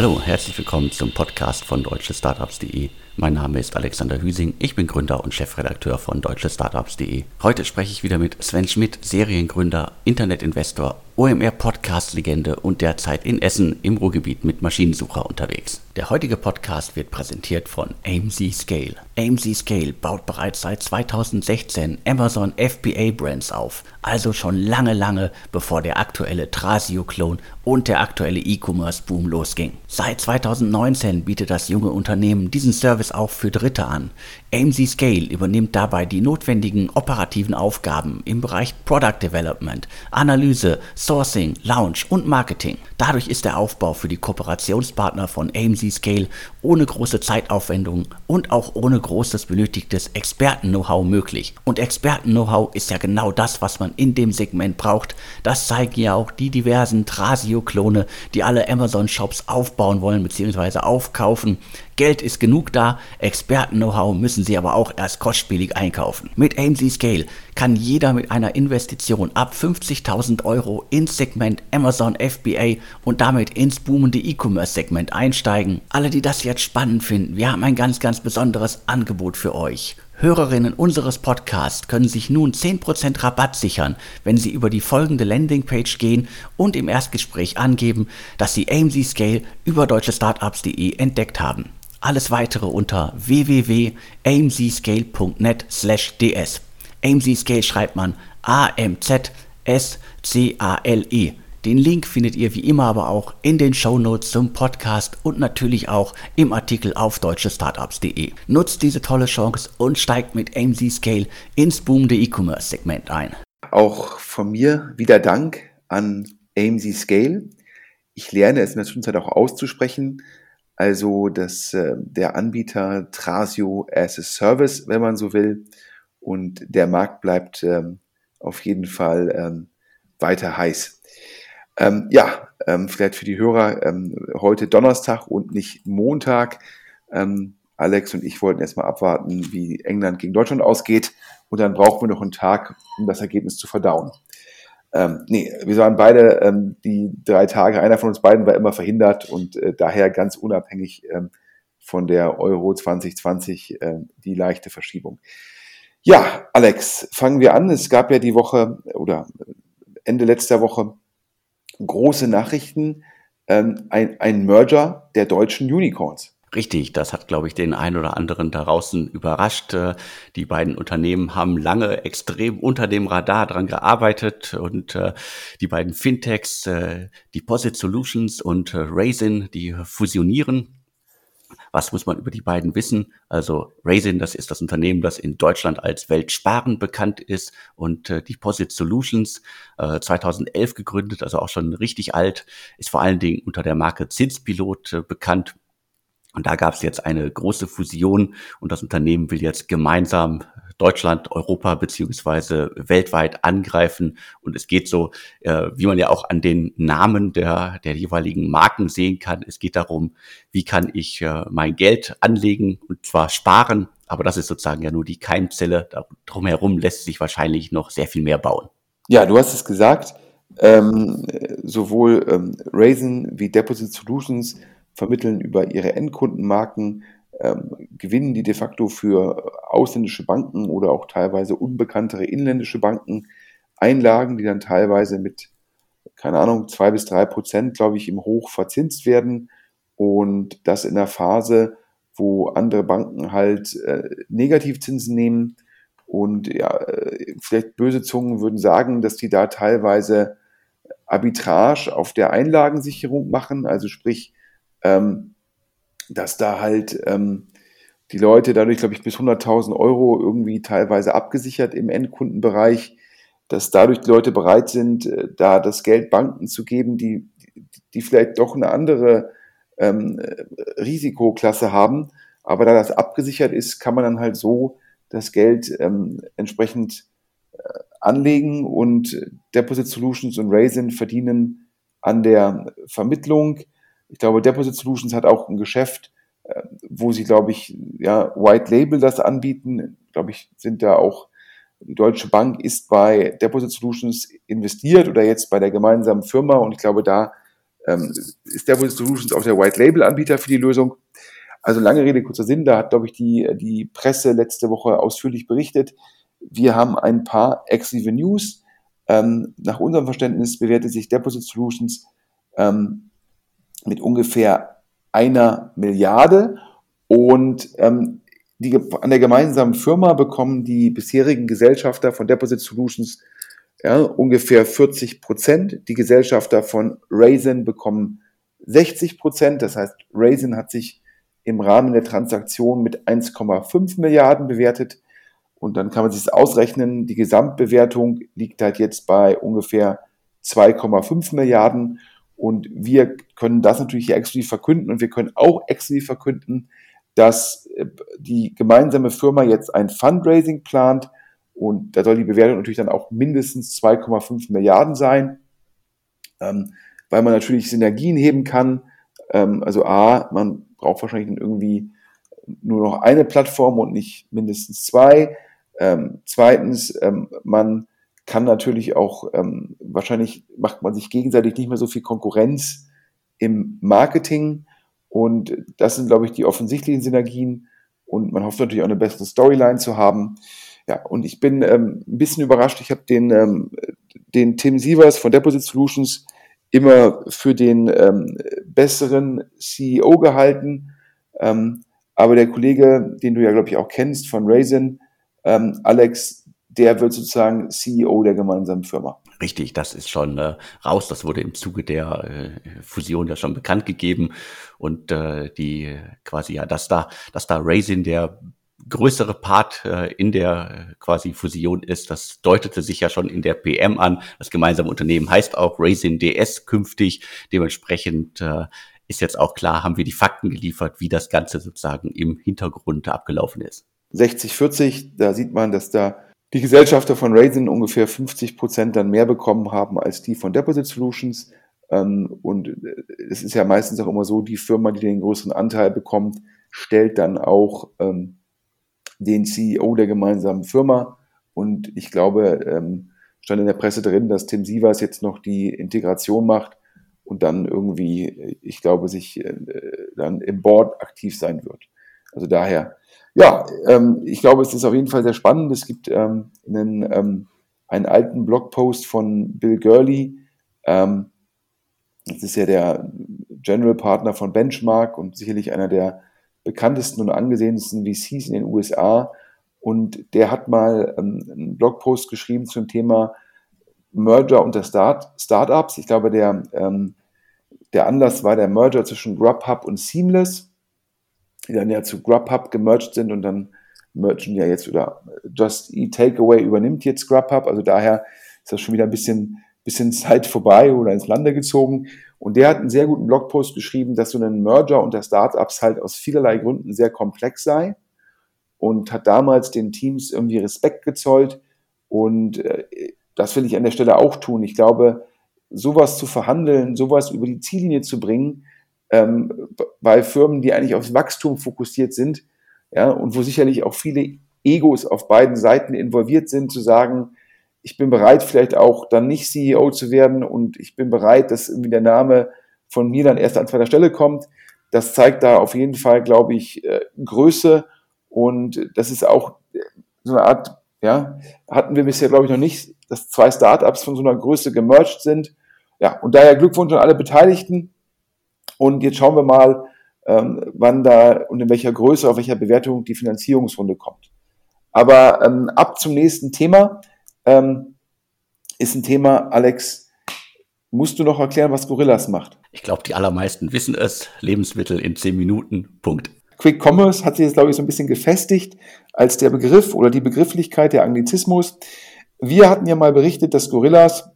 Hallo, herzlich willkommen zum Podcast von deutschestartups.de. Mein Name ist Alexander Hüsing, ich bin Gründer und Chefredakteur von deutschestartups.de. Heute spreche ich wieder mit Sven Schmidt, Seriengründer, Internetinvestor, OMR-Podcast-Legende und derzeit in Essen im Ruhrgebiet mit Maschinensucher unterwegs. Der heutige Podcast wird präsentiert von AMC Scale. AMC Scale baut bereits seit 2016 Amazon FBA Brands auf, also schon lange, lange bevor der aktuelle Trasio-Klon und der aktuelle E-Commerce-Boom losging. Seit 2019 bietet das junge Unternehmen diesen Service auch für Dritte an. AMC Scale übernimmt dabei die notwendigen operativen Aufgaben im Bereich Product Development, Analyse, Sourcing, Launch und Marketing. Dadurch ist der Aufbau für die Kooperationspartner von AMC Scale ohne große Zeitaufwendung und auch ohne großes benötigtes Experten-Know-how möglich. Und Experten-Know-how ist ja genau das, was man in dem Segment braucht. Das zeigen ja auch die diversen Trasio-Klone, die alle Amazon-Shops aufbauen wollen bzw. aufkaufen. Geld ist genug da, Experten-Know-how müssen sie aber auch erst kostspielig einkaufen. Mit AMC Scale kann jeder mit einer Investition ab 50.000 Euro ins Segment Amazon FBA und damit ins boomende E-Commerce-Segment einsteigen. Alle, die das jetzt spannend finden, wir haben ein ganz, ganz besonderes Angebot für euch. Hörerinnen unseres Podcasts können sich nun 10% Rabatt sichern, wenn sie über die folgende Landingpage gehen und im Erstgespräch angeben, dass sie AMC Scale über deutschestartups.de entdeckt haben. Alles weitere unter www.amzscale.net/ds. AMZ Scale schreibt man A-M-Z-S-C-A-L-E. Den Link findet ihr wie immer aber auch in den Show Notes zum Podcast und natürlich auch im Artikel auf deutschestartups.de. Nutzt diese tolle Chance und steigt mit AMZ Scale ins boomende E-Commerce-Segment ein. Auch von mir wieder Dank an AMZ Scale. Ich lerne es in der Zwischenzeit auch auszusprechen also dass äh, der Anbieter Trasio as a Service, wenn man so will, und der Markt bleibt ähm, auf jeden Fall ähm, weiter heiß. Ähm, ja, ähm, vielleicht für die Hörer, ähm, heute Donnerstag und nicht Montag. Ähm, Alex und ich wollten erstmal abwarten, wie England gegen Deutschland ausgeht und dann brauchen wir noch einen Tag, um das Ergebnis zu verdauen. Ähm, nee, wir waren beide ähm, die drei Tage, einer von uns beiden war immer verhindert und äh, daher ganz unabhängig ähm, von der Euro 2020 äh, die leichte Verschiebung. Ja, Alex, fangen wir an. Es gab ja die Woche oder Ende letzter Woche große Nachrichten, ähm, ein, ein Merger der deutschen Unicorns. Richtig, das hat, glaube ich, den einen oder anderen da draußen überrascht. Äh, die beiden Unternehmen haben lange extrem unter dem Radar dran gearbeitet und äh, die beiden Fintechs, äh, Deposit Solutions und Raisin, die fusionieren. Was muss man über die beiden wissen? Also Raisin, das ist das Unternehmen, das in Deutschland als Weltsparen bekannt ist und äh, Deposit Solutions äh, 2011 gegründet, also auch schon richtig alt, ist vor allen Dingen unter der Marke Zinspilot äh, bekannt und da gab es jetzt eine große Fusion und das Unternehmen will jetzt gemeinsam Deutschland, Europa beziehungsweise weltweit angreifen. Und es geht so, äh, wie man ja auch an den Namen der, der jeweiligen Marken sehen kann. Es geht darum, wie kann ich äh, mein Geld anlegen und zwar sparen. Aber das ist sozusagen ja nur die Keimzelle. Drumherum lässt sich wahrscheinlich noch sehr viel mehr bauen. Ja, du hast es gesagt. Ähm, sowohl ähm, Raisin wie Deposit Solutions vermitteln über ihre Endkundenmarken, ähm, gewinnen die de facto für ausländische Banken oder auch teilweise unbekanntere inländische Banken Einlagen, die dann teilweise mit, keine Ahnung, zwei bis drei Prozent, glaube ich, im Hoch verzinst werden. Und das in einer Phase, wo andere Banken halt äh, Negativzinsen nehmen. Und ja, äh, vielleicht böse Zungen würden sagen, dass die da teilweise Arbitrage auf der Einlagensicherung machen, also sprich ähm, dass da halt ähm, die Leute dadurch, glaube ich, bis 100.000 Euro irgendwie teilweise abgesichert im Endkundenbereich, dass dadurch die Leute bereit sind, äh, da das Geld Banken zu geben, die, die vielleicht doch eine andere ähm, Risikoklasse haben. Aber da das abgesichert ist, kann man dann halt so das Geld ähm, entsprechend äh, anlegen und Deposit Solutions und Raisin verdienen an der Vermittlung ich glaube, Deposit Solutions hat auch ein Geschäft, äh, wo sie, glaube ich, ja, White Label das anbieten. Glaube ich, sind da auch, die Deutsche Bank ist bei Deposit Solutions investiert oder jetzt bei der gemeinsamen Firma und ich glaube, da ähm, ist Deposit Solutions auch der White Label Anbieter für die Lösung. Also lange Rede, kurzer Sinn, da hat, glaube ich, die, die Presse letzte Woche ausführlich berichtet. Wir haben ein paar exklusive News. Ähm, nach unserem Verständnis bewertet sich Deposit Solutions ähm, mit ungefähr einer Milliarde und ähm, die, an der gemeinsamen Firma bekommen die bisherigen Gesellschafter von Deposit Solutions ja, ungefähr 40 Prozent. Die Gesellschafter von Raisin bekommen 60 Prozent. Das heißt, Raisin hat sich im Rahmen der Transaktion mit 1,5 Milliarden bewertet. Und dann kann man sich das ausrechnen. Die Gesamtbewertung liegt halt jetzt bei ungefähr 2,5 Milliarden. Und wir können das natürlich hier exklusiv verkünden. Und wir können auch exklusiv verkünden, dass äh, die gemeinsame Firma jetzt ein Fundraising plant. Und da soll die Bewertung natürlich dann auch mindestens 2,5 Milliarden sein, ähm, weil man natürlich Synergien heben kann. Ähm, also A, man braucht wahrscheinlich dann irgendwie nur noch eine Plattform und nicht mindestens zwei. Ähm, zweitens, ähm, man kann natürlich auch, ähm, wahrscheinlich macht man sich gegenseitig nicht mehr so viel Konkurrenz im Marketing. Und das sind, glaube ich, die offensichtlichen Synergien. Und man hofft natürlich auch eine bessere Storyline zu haben. Ja, und ich bin ähm, ein bisschen überrascht. Ich habe den, ähm, den Tim Sievers von Deposit Solutions immer für den ähm, besseren CEO gehalten. Ähm, aber der Kollege, den du ja, glaube ich, auch kennst von Raisin, ähm, Alex, der wird sozusagen CEO der gemeinsamen Firma. Richtig, das ist schon äh, raus. Das wurde im Zuge der äh, Fusion ja schon bekannt gegeben. Und äh, die quasi, ja, dass da, dass da Raisin der größere Part äh, in der äh, quasi Fusion ist. Das deutete sich ja schon in der PM an. Das gemeinsame Unternehmen heißt auch Raisin DS künftig. Dementsprechend äh, ist jetzt auch klar, haben wir die Fakten geliefert, wie das Ganze sozusagen im Hintergrund abgelaufen ist. 60-40, da sieht man, dass da die Gesellschafter von Raisin ungefähr 50 Prozent dann mehr bekommen haben als die von Deposit Solutions. Ähm, und äh, es ist ja meistens auch immer so, die Firma, die den größeren Anteil bekommt, stellt dann auch ähm, den CEO der gemeinsamen Firma. Und ich glaube, ähm, stand in der Presse drin, dass Tim Sievers jetzt noch die Integration macht und dann irgendwie, ich glaube, sich äh, dann im Board aktiv sein wird. Also daher, ja, ähm, ich glaube, es ist auf jeden Fall sehr spannend. Es gibt ähm, einen, ähm, einen alten Blogpost von Bill Gurley. Ähm, das ist ja der General Partner von Benchmark und sicherlich einer der bekanntesten und angesehensten VCs in den USA. Und der hat mal ähm, einen Blogpost geschrieben zum Thema Merger unter Start Startups. Ich glaube, der, ähm, der Anlass war der Merger zwischen Grubhub und Seamless, die dann ja zu Grubhub gemerged sind und dann mergen ja jetzt oder Just Eat Takeaway übernimmt jetzt Grubhub. Also daher ist das schon wieder ein bisschen, bisschen Zeit vorbei oder ins Lande gezogen. Und der hat einen sehr guten Blogpost geschrieben, dass so ein Merger unter Startups halt aus vielerlei Gründen sehr komplex sei und hat damals den Teams irgendwie Respekt gezollt. Und äh, das will ich an der Stelle auch tun. Ich glaube, sowas zu verhandeln, sowas über die Ziellinie zu bringen, ähm, bei Firmen, die eigentlich aufs Wachstum fokussiert sind, ja, und wo sicherlich auch viele Egos auf beiden Seiten involviert sind, zu sagen, ich bin bereit, vielleicht auch dann nicht CEO zu werden und ich bin bereit, dass irgendwie der Name von mir dann erst an zweiter Stelle kommt. Das zeigt da auf jeden Fall, glaube ich, äh, Größe und das ist auch so eine Art, ja, hatten wir bisher, glaube ich, noch nicht, dass zwei Startups von so einer Größe gemerged sind. Ja, und daher Glückwunsch an alle Beteiligten. Und jetzt schauen wir mal, ähm, wann da und in welcher Größe, auf welcher Bewertung die Finanzierungsrunde kommt. Aber ähm, ab zum nächsten Thema ähm, ist ein Thema, Alex, musst du noch erklären, was Gorillas macht? Ich glaube, die allermeisten wissen es. Lebensmittel in zehn Minuten. Punkt. Quick Commerce hat sich jetzt, glaube ich, so ein bisschen gefestigt als der Begriff oder die Begrifflichkeit, der Anglizismus. Wir hatten ja mal berichtet, dass Gorillas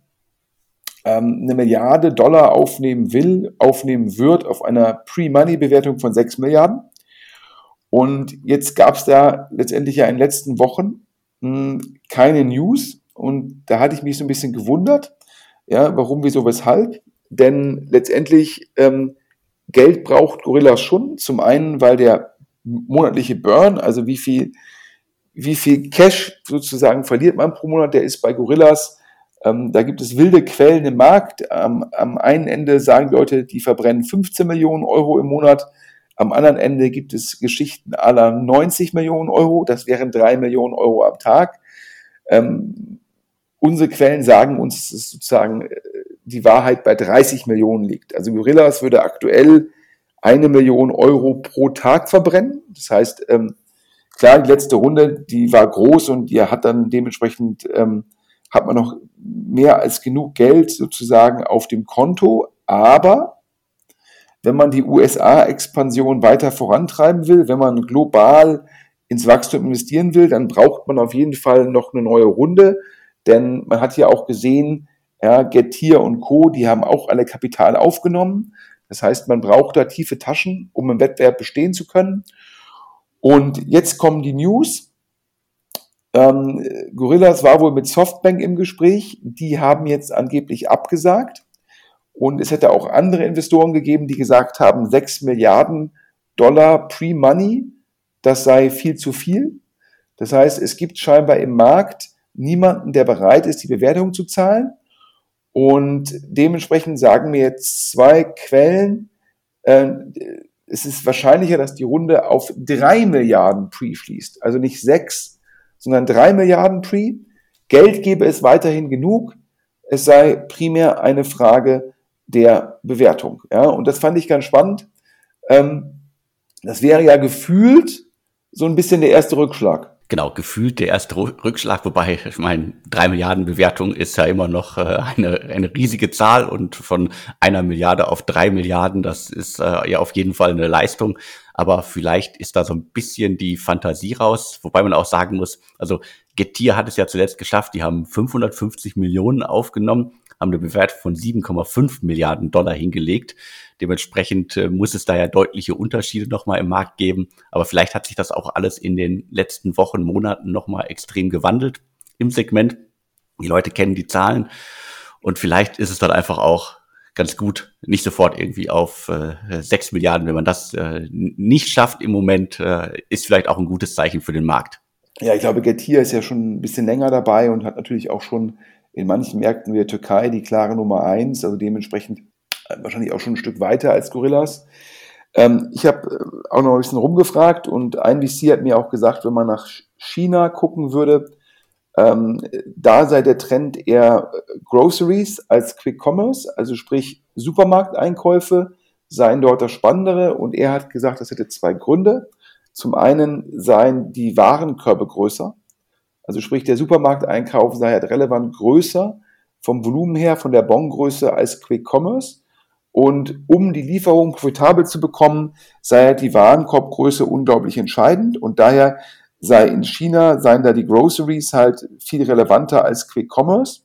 ähm, eine Milliarde Dollar aufnehmen will, aufnehmen wird auf einer Pre-Money-Bewertung von 6 Milliarden. Und jetzt gab es da letztendlich ja in den letzten Wochen hm, keine News und da hatte ich mich so ein bisschen gewundert, ja, warum, wieso, weshalb. Denn letztendlich ähm, Geld braucht Gorillas schon. Zum einen, weil der monatliche Burn, also wie viel, wie viel Cash sozusagen verliert man pro Monat, der ist bei Gorillas Ähm, da gibt es wilde Quellen im Markt. Am, am einen Ende sagen Leute, die verbrennen 15 Millionen Euro im Monat. Am anderen Ende gibt es Geschichten aller 90 Millionen Euro. Das wären drei Millionen Euro am Tag. Ähm, unsere Quellen sagen uns, dass sozusagen äh, die Wahrheit bei 30 Millionen liegt. Also Gorillas würde aktuell eine Million Euro pro Tag verbrennen. Das heißt, ähm, klar, die letzte Runde, die war groß und die hat dann dementsprechend, ähm, hat man noch mehr als genug Geld sozusagen auf dem Konto. Aber wenn man die USA-Expansion weiter vorantreiben will, wenn man global ins Wachstum investieren will, dann braucht man auf jeden Fall noch eine neue Runde. Denn man hat ja auch gesehen, ja, Getir und Co., die haben auch alle Kapital aufgenommen. Das heißt, man braucht da tiefe Taschen, um im Wettbewerb bestehen zu können. Und jetzt kommen die News. Ähm, Gorillas war wohl mit Softbank im Gespräch. Die haben jetzt angeblich abgesagt. Und es hätte auch andere Investoren gegeben, die gesagt haben, 6 Milliarden Dollar Pre-Money, das sei viel zu viel. Das heißt, es gibt scheinbar im Markt niemanden, der bereit ist, die Bewertung zu zahlen. Und dementsprechend sagen mir jetzt zwei Quellen, äh, es ist wahrscheinlicher, dass die Runde auf drei Milliarden Pre fließt. Also nicht sechs, sondern drei Milliarden Pre. Geld gebe es weiterhin genug. Es sei primär eine Frage der Bewertung. Ja, und das fand ich ganz spannend. Ähm, das wäre ja gefühlt so ein bisschen der erste Rückschlag genau, gefühlt der erste Rückschlag, wobei, ich meine, drei Milliarden Bewertung ist ja immer noch äh, eine, eine riesige Zahl und von einer Milliarde auf drei Milliarden, das ist äh, ja auf jeden Fall eine Leistung. Aber vielleicht ist da so ein bisschen die Fantasie raus, wobei man auch sagen muss, also Getir hat es ja zuletzt geschafft, die haben 550 Millionen aufgenommen, haben eine Bewertung von 7,5 Milliarden Dollar hingelegt. Dementsprechend äh, muss es da ja deutliche Unterschiede nochmal im Markt geben. Aber vielleicht hat sich das auch alles in den letzten Wochen, Monaten nochmal extrem gewandelt im Segment. Die Leute kennen die Zahlen und vielleicht ist es dann einfach auch ganz gut, nicht sofort irgendwie auf äh, 6 Milliarden. Wenn man das äh, nicht schafft im Moment, äh, ist vielleicht auch ein gutes Zeichen für den Markt. Ja, ich glaube, Getir ist ja schon ein bisschen länger dabei und hat natürlich auch schon in manchen Märkten wie der Türkei die klare Nummer eins. Also dementsprechend wahrscheinlich auch schon ein Stück weiter als Gorillas. Ähm, ich habe äh, auch noch ein bisschen rumgefragt und ein VC hat mir auch gesagt, wenn man nach China gucken würde, ähm, da sei der Trend eher äh, Groceries als Quick Commerce, also sprich Supermarkteinkäufe seien dort das Spannendere und er hat gesagt, das hätte zwei Gründe. Zum einen seien die Warenkörbe größer, also sprich der Supermarkteinkauf sei halt relevant größer vom Volumen her, von der Bongröße als Quick Commerce. Und um die Lieferung profitabel zu bekommen, sei die Warenkorbgröße unglaublich entscheidend. Und daher sei in China, seien da die Groceries halt viel relevanter als Quick Commerce.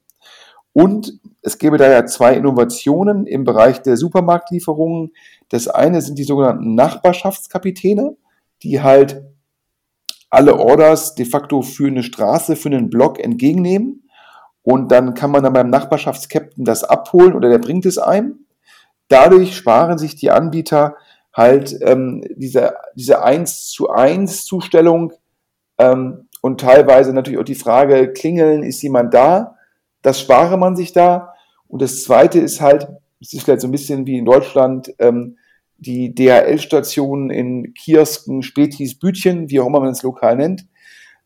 Und es gäbe daher zwei Innovationen im Bereich der Supermarktlieferungen. Das eine sind die sogenannten Nachbarschaftskapitäne, die halt alle Orders de facto für eine Straße, für einen Block entgegennehmen. Und dann kann man dann beim Nachbarschaftskapitän das abholen oder der bringt es einem. Dadurch sparen sich die Anbieter halt ähm, diese, diese 1 zu 1 Zustellung ähm, und teilweise natürlich auch die Frage, klingeln, ist jemand da? Das spare man sich da. Und das Zweite ist halt, es ist vielleicht so ein bisschen wie in Deutschland, ähm, die DHL-Stationen in Kiosken, Spätis, Bütchen, wie auch immer man es lokal nennt,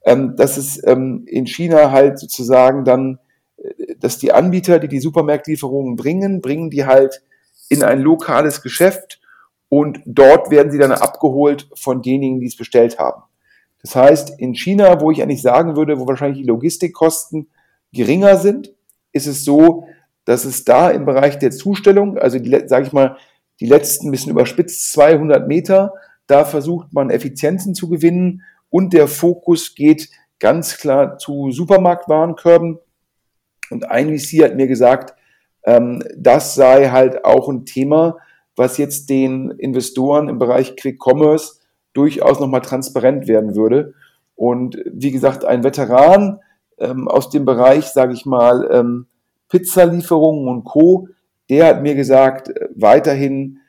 ähm, dass es ähm, in China halt sozusagen dann, äh, dass die Anbieter, die die Supermarktlieferungen bringen, bringen die halt in ein lokales Geschäft und dort werden sie dann abgeholt von denjenigen, die es bestellt haben. Das heißt, in China, wo ich eigentlich sagen würde, wo wahrscheinlich die Logistikkosten geringer sind, ist es so, dass es da im Bereich der Zustellung, also sage ich mal, die letzten bisschen überspitzt 200 Meter, da versucht man Effizienzen zu gewinnen und der Fokus geht ganz klar zu Supermarktwarenkörben. Und ein VC hat mir gesagt, ähm, das sei halt auch ein Thema, was jetzt den Investoren im Bereich Quick Commerce durchaus nochmal transparent werden würde. Und wie gesagt, ein Veteran ähm, aus dem Bereich, sage ich mal, ähm, Pizzalieferungen und Co., der hat mir gesagt, äh, weiterhin,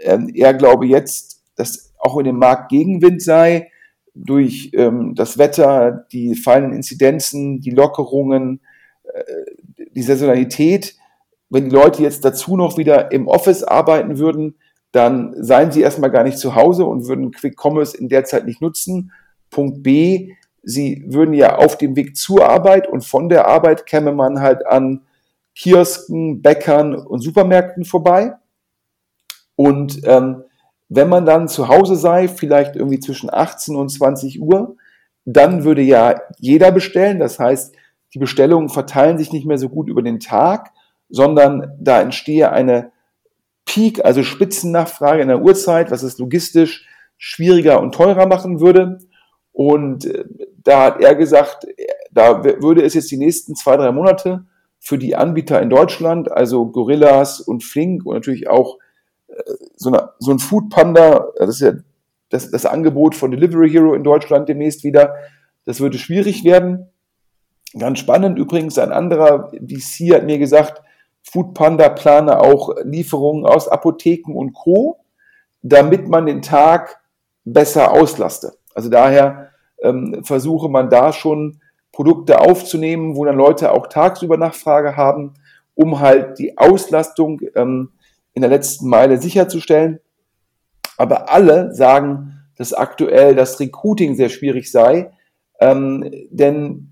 ähm, er glaube jetzt, dass auch in dem Markt Gegenwind sei, durch ähm, das Wetter, die fallenden Inzidenzen, die Lockerungen, die Saisonalität, wenn die Leute jetzt dazu noch wieder im Office arbeiten würden, dann seien sie erstmal gar nicht zu Hause und würden Quick Commerce in der Zeit nicht nutzen. Punkt B, sie würden ja auf dem Weg zur Arbeit und von der Arbeit käme man halt an Kiosken, Bäckern und Supermärkten vorbei. Und ähm, wenn man dann zu Hause sei, vielleicht irgendwie zwischen 18 und 20 Uhr, dann würde ja jeder bestellen. Das heißt, die Bestellungen verteilen sich nicht mehr so gut über den Tag, sondern da entstehe eine Peak, also Spitzennachfrage in der Uhrzeit, was es logistisch schwieriger und teurer machen würde. Und äh, da hat er gesagt, da würde es jetzt die nächsten zwei, drei Monate für die Anbieter in Deutschland, also Gorillas und Flink und natürlich auch äh, so, eine, so ein Food Panda, das ist ja das, das Angebot von Delivery Hero in Deutschland demnächst wieder, das würde schwierig werden. Ganz spannend übrigens, ein anderer VC hat mir gesagt, Food Panda plane auch Lieferungen aus Apotheken und Co., damit man den Tag besser auslaste. Also daher ähm, versuche man da schon Produkte aufzunehmen, wo dann Leute auch tagsüber Nachfrage haben, um halt die Auslastung ähm, in der letzten Meile sicherzustellen. Aber alle sagen, dass aktuell das Recruiting sehr schwierig sei, ähm, denn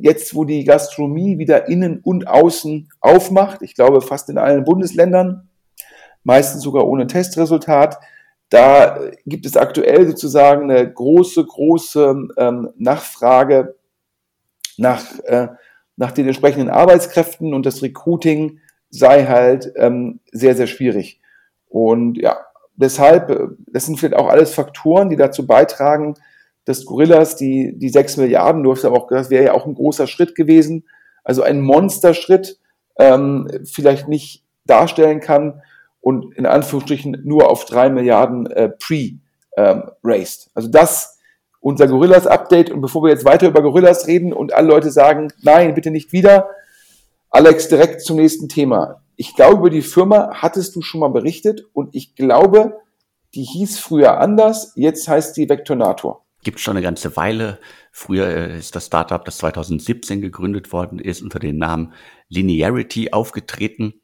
jetzt, wo die Gastronomie wieder innen und außen aufmacht, ich glaube fast in allen Bundesländern, meistens sogar ohne Testresultat, da gibt es aktuell sozusagen eine große, große ähm, Nachfrage nach, äh, nach den entsprechenden Arbeitskräften und das Recruiting sei halt ähm, sehr, sehr schwierig. Und ja, deshalb, äh, das sind vielleicht auch alles Faktoren, die dazu beitragen, dass Gorillas die, die 6 Milliarden, du hast aber auch gesagt, wäre ja auch ein großer Schritt gewesen, also ein Monsterschritt, ähm, vielleicht nicht darstellen kann und in Anführungsstrichen nur auf 3 Milliarden äh, pre-raised. Ähm, also das unser Gorillas-Update. Und bevor wir jetzt weiter über Gorillas reden und alle Leute sagen, nein, bitte nicht wieder, Alex, direkt zum nächsten Thema. Ich glaube, über die Firma hattest du schon mal berichtet und ich glaube, die hieß früher anders, jetzt heißt die Vectonator. Gibt schon eine ganze Weile. Früher äh, ist das Startup, das 2017 gegründet worden ist, unter dem Namen Linearity aufgetreten.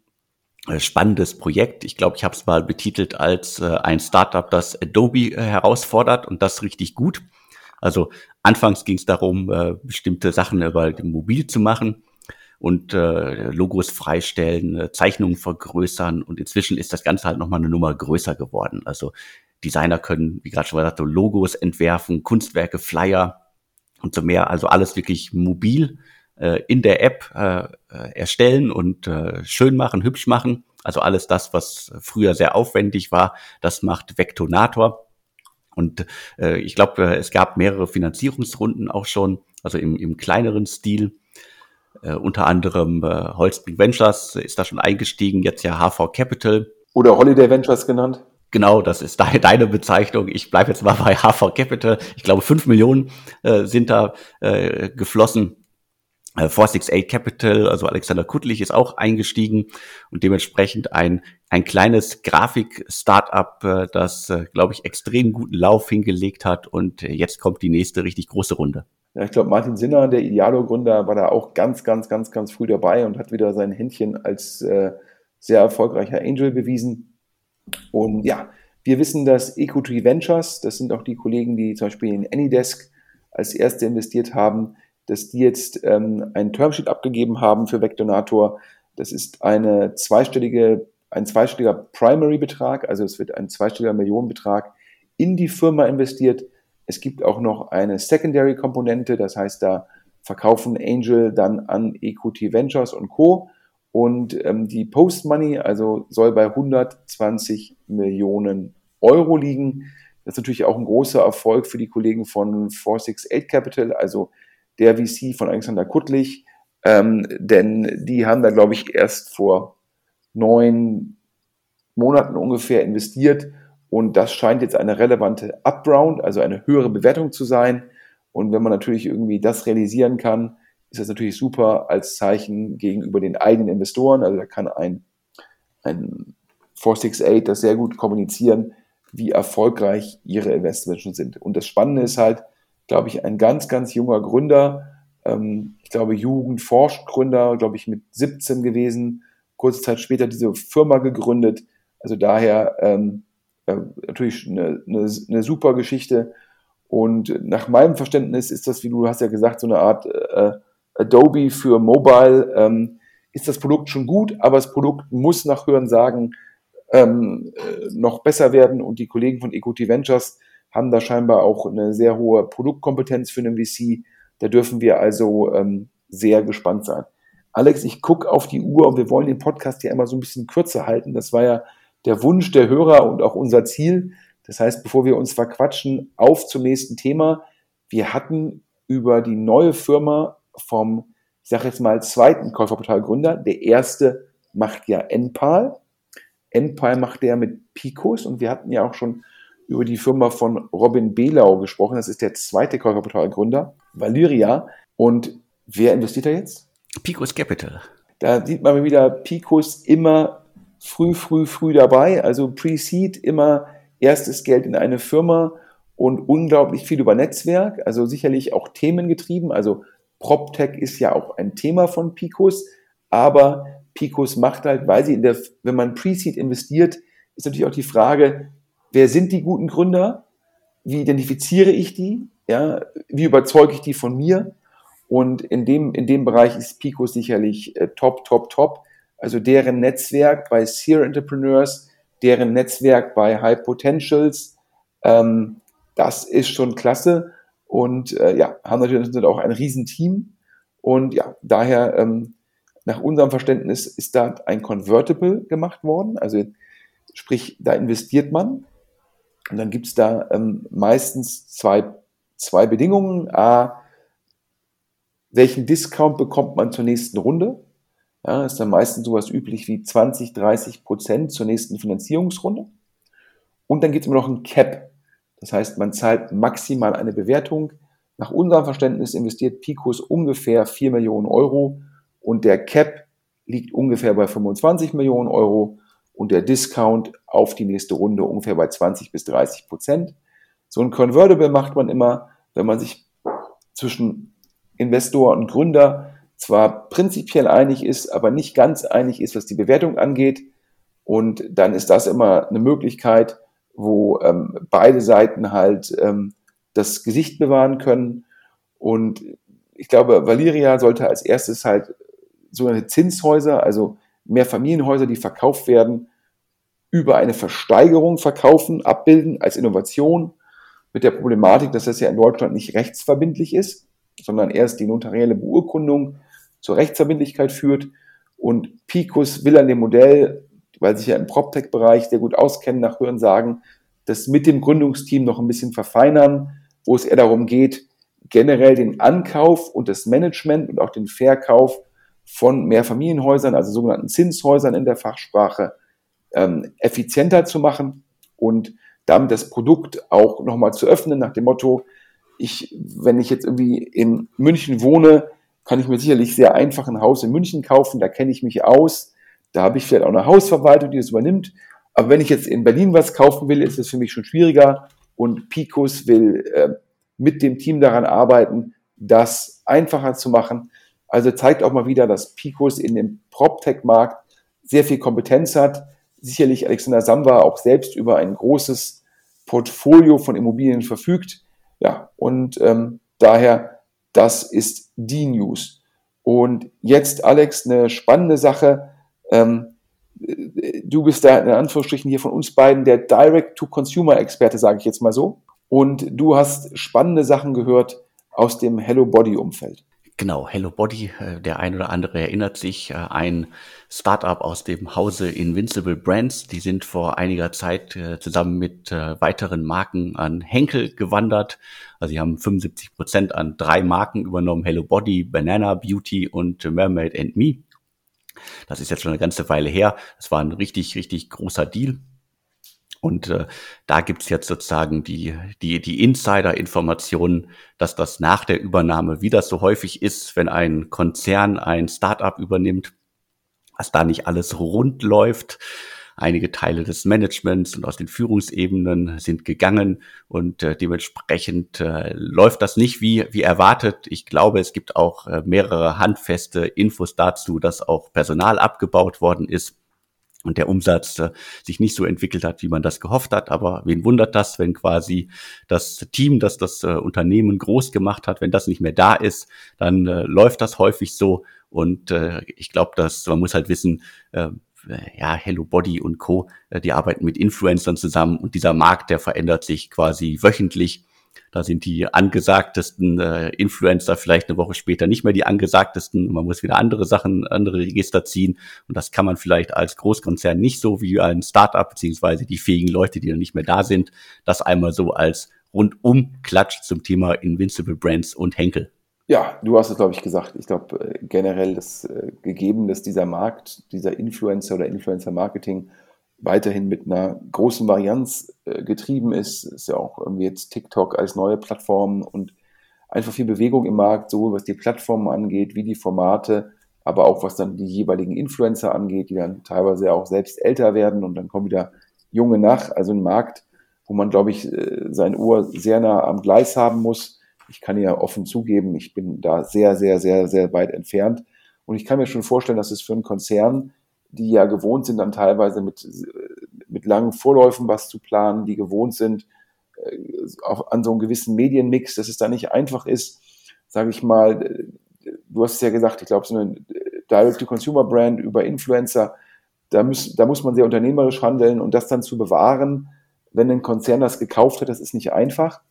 Äh, spannendes Projekt. Ich glaube, ich habe es mal betitelt als äh, ein Startup, das Adobe herausfordert und das richtig gut. Also anfangs ging es darum, bestimmte Sachen über mobil zu machen und äh, Logos freistellen, äh, Zeichnungen vergrößern und inzwischen ist das Ganze halt nochmal eine Nummer größer geworden. Also Designer können, wie gerade schon gesagt, so Logos entwerfen, Kunstwerke, Flyer und so mehr. Also alles wirklich mobil äh, in der App äh, äh erstellen und äh, schön machen, hübsch machen. Also alles das, was früher sehr aufwendig war, das macht Vectonator. Und äh, ich glaube, äh, es gab mehrere Finanzierungsrunden auch schon, also im, im kleineren Stil. Äh, unter anderem äh, Holzbrink Ventures ist da schon eingestiegen, jetzt ja HV Capital. Oder Holiday Ventures genannt. Genau, das ist de deine Bezeichnung. Ich bleibe jetzt mal bei HV Capital. Ich glaube, fünf Millionen äh, sind da äh, geflossen. 468 äh, Capital, also Alexander Kuttlich ist auch eingestiegen und dementsprechend ein, ein kleines Grafik-Startup, äh, das, äh, glaube ich, extrem guten Lauf hingelegt hat und jetzt kommt die nächste richtig große Runde. Ja, ich glaube, Martin Sinner, der Idealo-Gründer, war da auch ganz, ganz, ganz, ganz früh dabei und hat wieder sein Händchen als äh, sehr erfolgreicher Angel bewiesen. Und ja, wir wissen, dass Equity Ventures, das sind auch die Kollegen, die zum Beispiel in Anydesk als erste investiert haben, dass die jetzt ähm, ein Termsheet abgegeben haben für Vectonator. Das ist eine zweistellige, ein zweistelliger Primary-Betrag, also es wird ein zweistelliger Millionenbetrag in die Firma investiert. Es gibt auch noch eine Secondary-Komponente, das heißt, da verkaufen Angel dann an Equity Ventures und Co. Und ähm, die Post-Money, also soll bei 120 Millionen Euro liegen. Das ist natürlich auch ein großer Erfolg für die Kollegen von 468 Capital, also der VC von Alexander Kuttlich, ähm, denn die haben da, glaube ich, erst vor neun Monaten ungefähr investiert und das scheint jetzt eine relevante Upround, also eine höhere Bewertung zu sein. Und wenn man natürlich irgendwie das realisieren kann, ist das natürlich super als Zeichen gegenüber den eigenen Investoren. Also da kann ein, ein 468 das sehr gut kommunizieren, wie erfolgreich ihre Investments schon sind. Und das Spannende ist halt, glaube ich, ein ganz, ganz junger Gründer, ähm, ich glaube, Jugend forscht Gründer, glaube ich, mit 17 gewesen, kurze Zeit später diese Firma gegründet. Also daher ähm, äh, natürlich eine, eine, eine, super Geschichte. Und nach meinem Verständnis ist das, wie du hast ja gesagt, so eine Art äh, Adobe für Mobile. Ähm, ist das Produkt schon gut, aber das Produkt muss nach Hören sagen ähm, äh, noch besser werden. Und die Kollegen von Equity Ventures haben da scheinbar auch eine sehr hohe Produktkompetenz für einen VC. Da dürfen wir also ähm, sehr gespannt sein. Alex, ich gucke auf die Uhr und wir wollen den Podcast ja immer so ein bisschen kürzer halten. Das war ja der Wunsch der Hörer und auch unser Ziel. Das heißt, bevor wir uns verquatschen, auf zum nächsten Thema. Wir hatten über die neue Firma vom, ich sage jetzt mal, zweiten Käuferportalgründer. Der erste macht ja Enpal. Enpal macht der mit Picos und wir hatten ja auch schon über die Firma von Robin Belau gesprochen. Das ist der zweite Käuferportalgründer, Valyria. Und wer investiert da jetzt? Picos Capital. Da sieht man wieder Picos immer früh, früh, früh dabei. Also Pre-Seed immer erstes Geld in eine Firma und unglaublich viel über Netzwerk. Also sicherlich auch themengetrieben. Also PropTech ist ja auch ein Thema von Picos. Aber Picos macht halt, weil sie in der, wenn man Pre-Seed investiert, ist natürlich auch die Frage, wer sind die guten Gründer? Wie identifiziere ich die? Ja, wie überzeuge ich die von mir? Und in dem, in dem Bereich ist Pico sicherlich äh, top, top, top. Also deren Netzwerk bei Seer Entrepreneurs, deren Netzwerk bei High Potentials, ähm, das ist schon klasse. Und äh, ja, haben natürlich auch ein Riesenteam. Und ja, daher, ähm, nach unserem Verständnis, ist da ein Convertible gemacht worden. Also sprich, da investiert man und dann gibt es da ähm, meistens zwei, zwei Bedingungen. A, welchen Discount bekommt man zur nächsten Runde? Ja, ist dann meistens sowas üblich wie 20, 30 Prozent zur nächsten Finanzierungsrunde. Und dann gibt es immer noch ein Cap. Das heißt, man zahlt maximal eine Bewertung. Nach unserem Verständnis investiert Picos ungefähr 4 Millionen Euro und der Cap liegt ungefähr bei 25 Millionen Euro und der Discount auf die nächste Runde ungefähr bei 20 bis 30 Prozent. So ein Convertible macht man immer, wenn man sich zwischen Investor und Gründer zwar prinzipiell einig ist, aber nicht ganz einig ist, was die Bewertung angeht. Und dann ist das immer eine Möglichkeit, wo ähm, beide Seiten halt ähm, das Gesicht bewahren können. Und ich glaube, Valeria sollte als erstes halt sogenannte Zinshäuser, also mehr Familienhäuser, die verkauft werden, über eine Versteigerung verkaufen, abbilden als Innovation mit der Problematik, dass das ja in Deutschland nicht rechtsverbindlich ist, sondern erst die notarielle Beurkundung zur Rechtsverbindlichkeit führt. Und Picus will an dem Modell, weil sich ja im PropTech-Bereich sehr gut auskennen, nach Hören sagen, das mit dem Gründungsteam noch ein bisschen verfeinern, wo es eher darum geht, generell den Ankauf und das Management und auch den Verkauf von Mehrfamilienhäusern, also sogenannten Zinshäusern in der Fachsprache, ähm, effizienter zu machen und damit das Produkt auch nochmal zu öffnen nach dem Motto, ich, wenn ich jetzt irgendwie in München wohne, kann ich mir sicherlich sehr einfach ein Haus in München kaufen, da kenne ich mich aus, da habe ich vielleicht auch eine Hausverwaltung, die das übernimmt. Aber wenn ich jetzt in Berlin was kaufen will, ist es für mich schon schwieriger und Picos will äh, mit dem Team daran arbeiten, das einfacher zu machen. Also zeigt auch mal wieder, dass Picos in dem PropTech-Markt sehr viel Kompetenz hat, sicherlich Alexander Samba auch selbst über ein großes Portfolio von Immobilien verfügt. Ja, und ähm, daher, das ist die News. Und jetzt, Alex, eine spannende Sache. Ähm, du bist da in Anführungsstrichen hier von uns beiden der Direct-to-Consumer-Experte, sage ich jetzt mal so. Und du hast spannende Sachen gehört aus dem Hello Body-Umfeld. Genau, Hello Body, äh, der ein oder andere erinnert sich, äh, ein Startup aus dem Hause Invincible Brands. Die sind vor einiger Zeit äh, zusammen mit weiteren Marken an Henkel gewandert. Also sie haben 75 Prozent an drei Marken übernommen, Hello Body, Banana Beauty und Mermaid and Me. Das ist jetzt schon eine ganze Weile her. Das war ein richtig, richtig großer Deal. Und äh, da gibt's jetzt sozusagen die, die, die Insider-Informationen, dass das nach der Übernahme, wie das so häufig ist, wenn ein Konzern ein Startup übernimmt, dass da nicht alles rund läuft. Einige Teile des Managements und aus den Führungsebenen sind gegangen und äh, dementsprechend äh, läuft das nicht wie, wie erwartet. Ich glaube, es gibt auch äh, mehrere handfeste Infos dazu, dass auch Personal abgebaut worden ist und der Umsatz äh, sich nicht so entwickelt hat, wie man das gehofft hat. Aber wen wundert das, wenn quasi das Team, das das äh, Unternehmen groß gemacht hat, wenn das nicht mehr da ist, dann äh, läuft das häufig so. Und äh, ich glaube, dass man muss halt wissen, äh, ja, Hello Body und Co., äh, die arbeiten mit Influencern zusammen und dieser Markt, der verändert sich quasi wöchentlich. Da sind die angesagtesten äh, Influencer vielleicht eine Woche später nicht mehr die angesagtesten. Man muss wieder andere Sachen, andere Register ziehen. Und das kann man vielleicht als Großkonzern nicht so wie ein Startup, beziehungsweise die fähigen Leute, die dann nicht mehr da sind, das einmal so als rundum Klatsch zum Thema Invincible Brands und Henkel. Ja, du hast es, glaube ich, gesagt. Ich glaube, äh, generell das äh, gegeben, dass dieser Markt, dieser Influencer oder Influencer-Marketing weiterhin mit einer großen Varianz äh, getrieben ist. Ist ja auch irgendwie jetzt TikTok als neue Plattform und einfach viel Bewegung im Markt, sowohl was die Plattformen angeht, wie die Formate, aber auch was dann die jeweiligen Influencer angeht, die dann teilweise auch selbst älter werden und dann kommen wieder junge nach. Also ein Markt, wo man, glaube ich, sein Ohr sehr nah am Gleis haben muss. Ich kann ja offen zugeben, ich bin da sehr, sehr, sehr, sehr weit entfernt. Und ich kann mir schon vorstellen, dass es für einen Konzern die ja gewohnt sind, dann teilweise mit, mit langen Vorläufen was zu planen, die gewohnt sind, äh, auch an so einem gewissen Medienmix, dass es da nicht einfach ist, sage ich mal, du hast es ja gesagt, ich glaube, so eine Direct-to-Consumer-Brand über Influencer, da, muss, da muss man sehr unternehmerisch handeln und das dann zu bewahren, wenn ein Konzern das gekauft hat, das ist nicht einfach.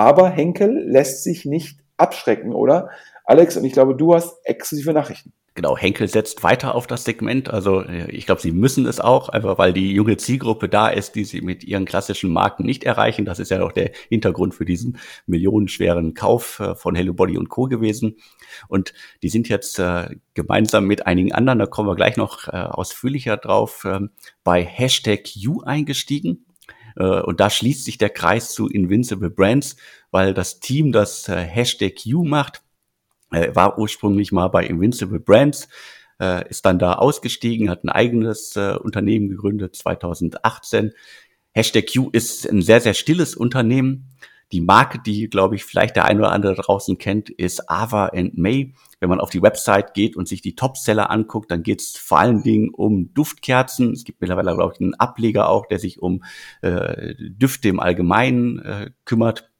Aber Henkel lässt sich nicht abschrecken, oder? Alex, und ich glaube, du hast exklusive Nachrichten. Genau, Henkel setzt weiter auf das Segment. Also äh, ich glaube, sie müssen es auch, einfach weil die junge Zielgruppe da ist, die sie mit ihren klassischen Marken nicht erreichen. Das ist ja auch der Hintergrund für diesen millionenschweren Kauf äh, von Hello Body und Co. gewesen. Und die sind jetzt äh, gemeinsam mit einigen anderen, da kommen wir gleich noch äh, ausführlicher drauf, äh, bei Hashtag You eingestiegen. Äh, und da schließt sich der Kreis zu Invincible Brands, weil das Team, das äh, Hashtag You macht, äh, war ursprünglich mal bei Invincible Brands, ist dann da ausgestiegen, hat ein eigenes Unternehmen gegründet 2018. Hashtag Q ist ein sehr, sehr stilles Unternehmen. Die Marke, die, glaube ich, vielleicht der eine oder andere draußen kennt, ist Ava and May. Wenn man auf die Website geht und sich die Topseller anguckt, dann geht es vor allen Dingen um Duftkerzen. Es gibt mittlerweile, glaube ich, einen Ableger auch, der sich um äh, Düfte im Allgemeinen äh, kümmert.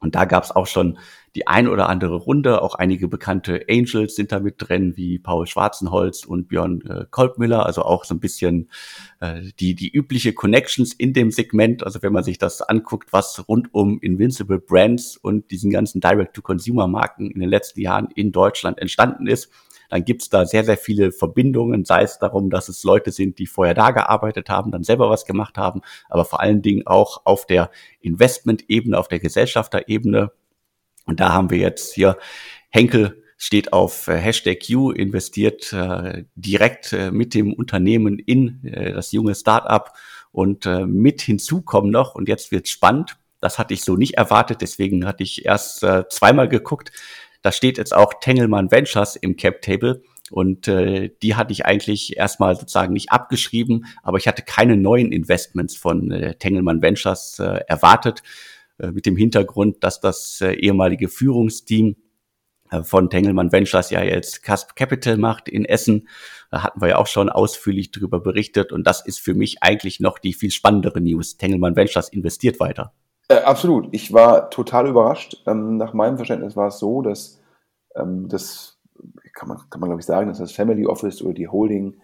Und da gab es auch schon die ein oder andere Runde. Auch einige bekannte Angels sind da mit drin, wie Paul Schwarzenholz und Björn äh, Kolbmüller. Also auch so ein bisschen äh, die, die übliche Connections in dem Segment. Also wenn man sich das anguckt, was rund um Invincible Brands und diesen ganzen Direct-to-Consumer-Marken in den letzten Jahren in Deutschland entstanden ist, dann gibt's da sehr, sehr viele Verbindungen, sei es darum, dass es Leute sind, die vorher da gearbeitet haben, dann selber was gemacht haben, aber vor allen Dingen auch auf der Investment-Ebene, auf der Gesellschafterebene. Und da haben wir jetzt hier Henkel steht auf äh, Hashtag Q, investiert äh, direkt äh, mit dem Unternehmen in äh, das junge Startup. Und äh, mit hinzu kommen noch, und jetzt wird's spannend, das hatte ich so nicht erwartet, deswegen hatte ich erst äh, zweimal geguckt, da steht jetzt auch Tengelmann Ventures im Cap Table. Und äh, die hatte ich eigentlich erstmal sozusagen nicht abgeschrieben, aber ich hatte keine neuen Investments von äh, Tengelmann Ventures äh, erwartet, mit dem Hintergrund, dass das äh, ehemalige Führungsteam äh, von Tengelmann Ventures ja jetzt Casp Capital macht in Essen. Da hatten wir ja auch schon ausführlich darüber berichtet und das ist für mich eigentlich noch die viel spannendere News. Tengelmann Ventures investiert weiter. Äh, absolut. Ich war total überrascht. Ähm, nach meinem Verständnis war es so, dass ähm, das, kann man, kann man glaube ich sagen, dass das Family Office oder die Holding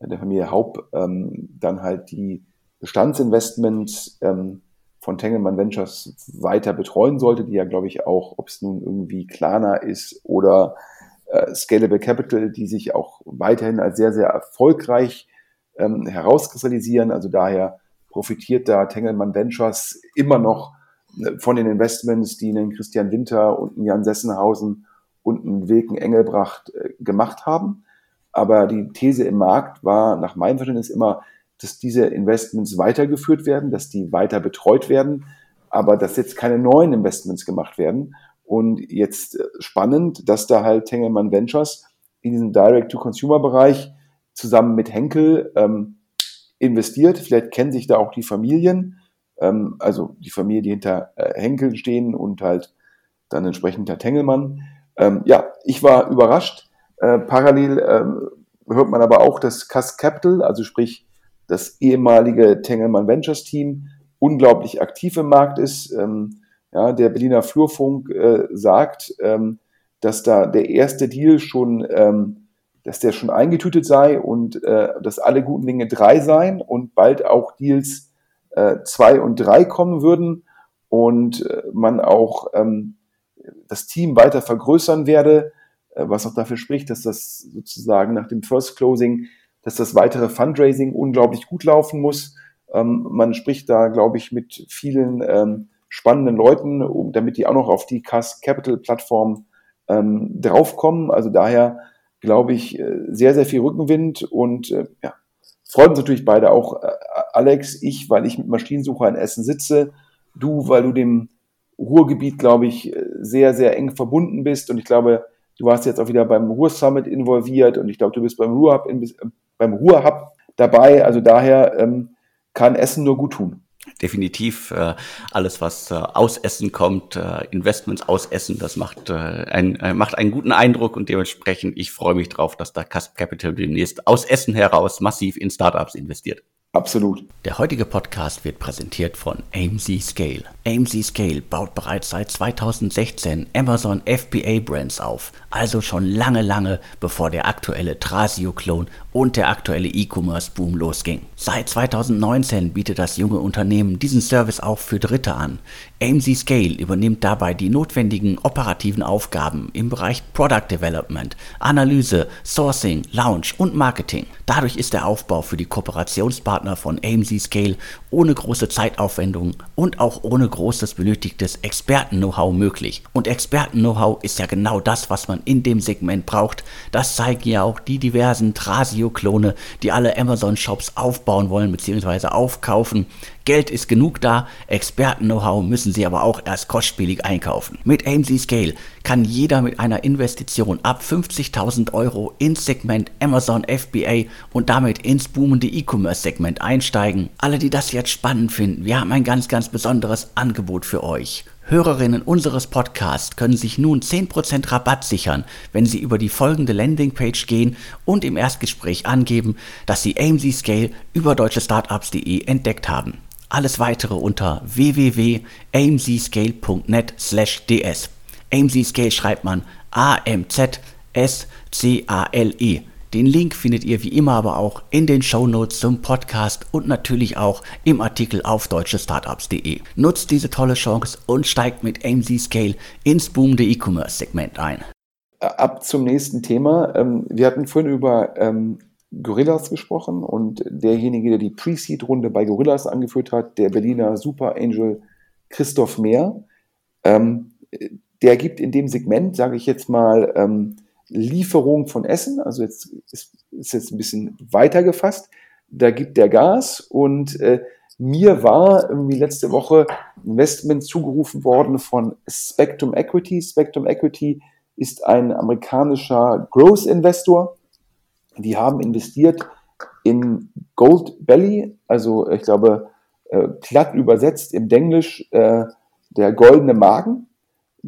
äh, der Familie Haupt ähm, dann halt die Bestandsinvestments ähm, von Tengelmann Ventures weiter betreuen sollte, die ja, glaube ich, auch, ob es nun irgendwie Klana ist oder äh, Scalable Capital, die sich auch weiterhin als sehr, sehr erfolgreich ähm, herauskristallisieren. Also daher profitiert da Tengelmann Ventures immer noch äh, von den Investments, die einen Christian Winter und einen Jan Sessenhausen und einen Wilken Engelbracht äh, gemacht haben. Aber die These im Markt war nach meinem Verständnis immer, dass diese Investments weitergeführt werden, dass die weiter betreut werden, aber dass jetzt keine neuen Investments gemacht werden. Und jetzt äh, spannend, dass da halt Tengelmann Ventures in diesem Direct-to-Consumer-Bereich zusammen mit Henkel ähm, investiert. Vielleicht kennen sich da auch die Familien, ähm, also die Familie, die hinter äh, Henkel stehen und halt dann entsprechend Herr Tengelmann. Ähm, ja, ich war überrascht. Äh, parallel ähm, hört man aber auch, dass Cass Capital, also sprich das ehemalige Tengelmann Ventures Team, unglaublich aktiv im Markt ist. Ähm, ja, der Berliner Flurfunk äh, sagt, ähm, dass da der erste Deal schon, ähm, dass der schon eingetütet sei und äh, dass alle guten Dinge drei seien und bald auch Deals äh, zwei und drei kommen würden und äh, man auch ähm, das Team weiter vergrößern werde, äh, was auch dafür spricht, dass das sozusagen nach dem First Closing, dass das weitere Fundraising unglaublich gut laufen muss. Ähm, man spricht da, glaube ich, mit vielen ähm, spannenden Leuten, um, damit die auch noch auf die Cass Capital Plattform ähm, draufkommen. Also daher glaube ich, äh, sehr, sehr viel Rückenwind und äh, ja, freut uns natürlich beide auch, äh, Alex, ich, weil ich mit Maschinensucher in Essen sitze, du, weil du dem Ruhrgebiet, glaube ich, sehr, sehr eng verbunden bist und ich glaube, du warst jetzt auch wieder beim Ruhr Summit involviert und ich glaube, du bist beim Ruhr Hub, beim Ruhr Hub dabei, also daher ähm, kann Essen nur gut tun definitiv äh, alles, was äh, aus Essen kommt, äh, Investments aus Essen, das macht, äh, macht einen guten Eindruck und dementsprechend, ich freue mich drauf, dass da Cusp Capital demnächst aus Essen heraus massiv in Startups investiert. Absolut. Der heutige Podcast wird präsentiert von AMC Scale. AMC Scale baut bereits seit 2016 Amazon FBA Brands auf, also schon lange, lange bevor der aktuelle Trasio-Klon und der aktuelle E-Commerce-Boom losging. Seit 2019 bietet das junge Unternehmen diesen Service auch für Dritte an. AMC Scale übernimmt dabei die notwendigen operativen Aufgaben im Bereich Product Development, Analyse, Sourcing, Launch und Marketing. Dadurch ist der Aufbau für die Kooperationspartner von AMC Scale ohne große Zeitaufwendung und auch ohne großes benötigtes Experten-Know-how möglich. Und Experten-Know-how ist ja genau das, was man in dem Segment braucht. Das zeigen ja auch die diversen Trasio-Klone, die alle Amazon-Shops aufbauen wollen bzw. aufkaufen. Geld ist genug da, Experten-Know-how müssen sie aber auch erst kostspielig einkaufen. Mit AMC Scale kann jeder mit einer Investition ab 50.000 Euro ins Segment Amazon FBA und damit ins boomende E-Commerce-Segment einsteigen. Alle, die das jetzt spannend finden, wir haben ein ganz, ganz besonderes Angebot für euch. Hörerinnen unseres Podcasts können sich nun 10% Rabatt sichern, wenn sie über die folgende Landingpage gehen und im Erstgespräch angeben, dass sie AMC Scale über deutschestartups.de entdeckt haben. Alles weitere unter www.amzscale.net/ds. AMZ Scale schreibt man A-M-Z-S-C-A-L-E. Den Link findet ihr wie immer aber auch in den Show Notes zum Podcast und natürlich auch im Artikel auf deutschestartups.de. Nutzt diese tolle Chance und steigt mit AMZ Scale ins boomende E-Commerce-Segment ein. Ab zum nächsten Thema. Ähm, wir hatten vorhin über ähm, Gorillas gesprochen und derjenige, der die Pre-Seed-Runde bei Gorillas angeführt hat, der Berliner Super Angel Christoph Mehr, ähm, der gibt in dem Segment, sage ich jetzt mal, ähm, Lieferung von Essen, also jetzt ist, ist jetzt ein bisschen weiter gefasst, da gibt der Gas und äh, mir war irgendwie letzte Woche Investment zugerufen worden von Spectrum Equity. Spectrum Equity ist ein amerikanischer Growth Investor, die haben investiert in Gold Belly, also ich glaube äh, platt übersetzt im Denglisch äh, der goldene Magen,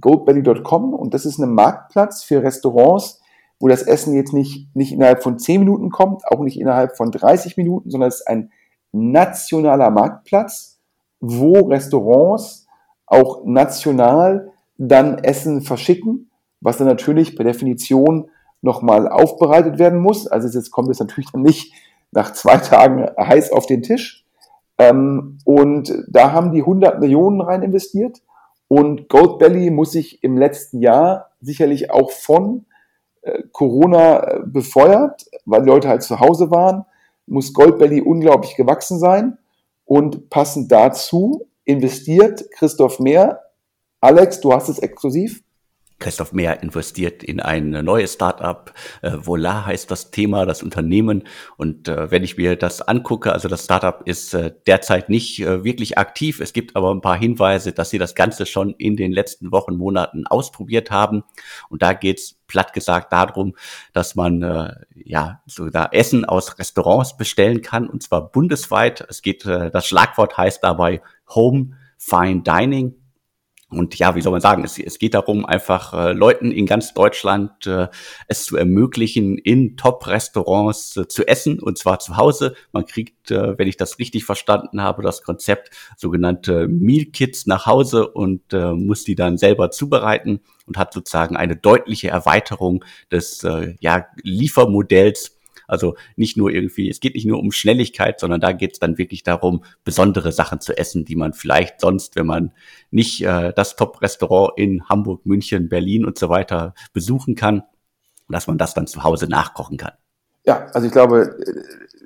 goldbelly.com und das ist ein Marktplatz für Restaurants, wo das Essen jetzt nicht, nicht innerhalb von 10 Minuten kommt, auch nicht innerhalb von 30 Minuten, sondern es ist ein nationaler Marktplatz, wo Restaurants auch national dann Essen verschicken, was dann natürlich per Definition nochmal aufbereitet werden muss. Also jetzt kommt es natürlich dann nicht nach zwei Tagen heiß auf den Tisch. Ähm, und da haben die 100 Millionen rein investiert. Und Goldbelly muss sich im letzten Jahr sicherlich auch von äh, Corona äh, befeuert, weil die Leute halt zu Hause waren, muss Goldbelly unglaublich gewachsen sein. Und passend dazu investiert Christoph Mehr. Alex, du hast es exklusiv. Christoph Mehr investiert in ein neues Startup. Äh, Volar heißt das Thema, das Unternehmen. Und äh, wenn ich mir das angucke, also das Startup ist äh, derzeit nicht äh, wirklich aktiv. Es gibt aber ein paar Hinweise, dass sie das Ganze schon in den letzten Wochen, Monaten ausprobiert haben. Und da geht's platt gesagt darum, dass man äh, ja sogar Essen aus Restaurants bestellen kann und zwar bundesweit. Es geht, äh, das Schlagwort heißt dabei Home Fine Dining. Und ja, wie soll man sagen, es, es geht darum, einfach äh, Leuten in ganz Deutschland äh, es zu ermöglichen, in Top-Restaurants äh, zu essen, und zwar zu Hause. Man kriegt, äh, wenn ich das richtig verstanden habe, das Konzept sogenannte Meal Kits nach Hause und äh, muss die dann selber zubereiten und hat sozusagen eine deutliche Erweiterung des äh, ja, Liefermodells also nicht nur irgendwie, es geht nicht nur um Schnelligkeit, sondern da geht es dann wirklich darum, besondere Sachen zu essen, die man vielleicht sonst, wenn man nicht äh, das Top-Restaurant in Hamburg, München, Berlin und so weiter besuchen kann, dass man das dann zu Hause nachkochen kann. Ja, also ich glaube,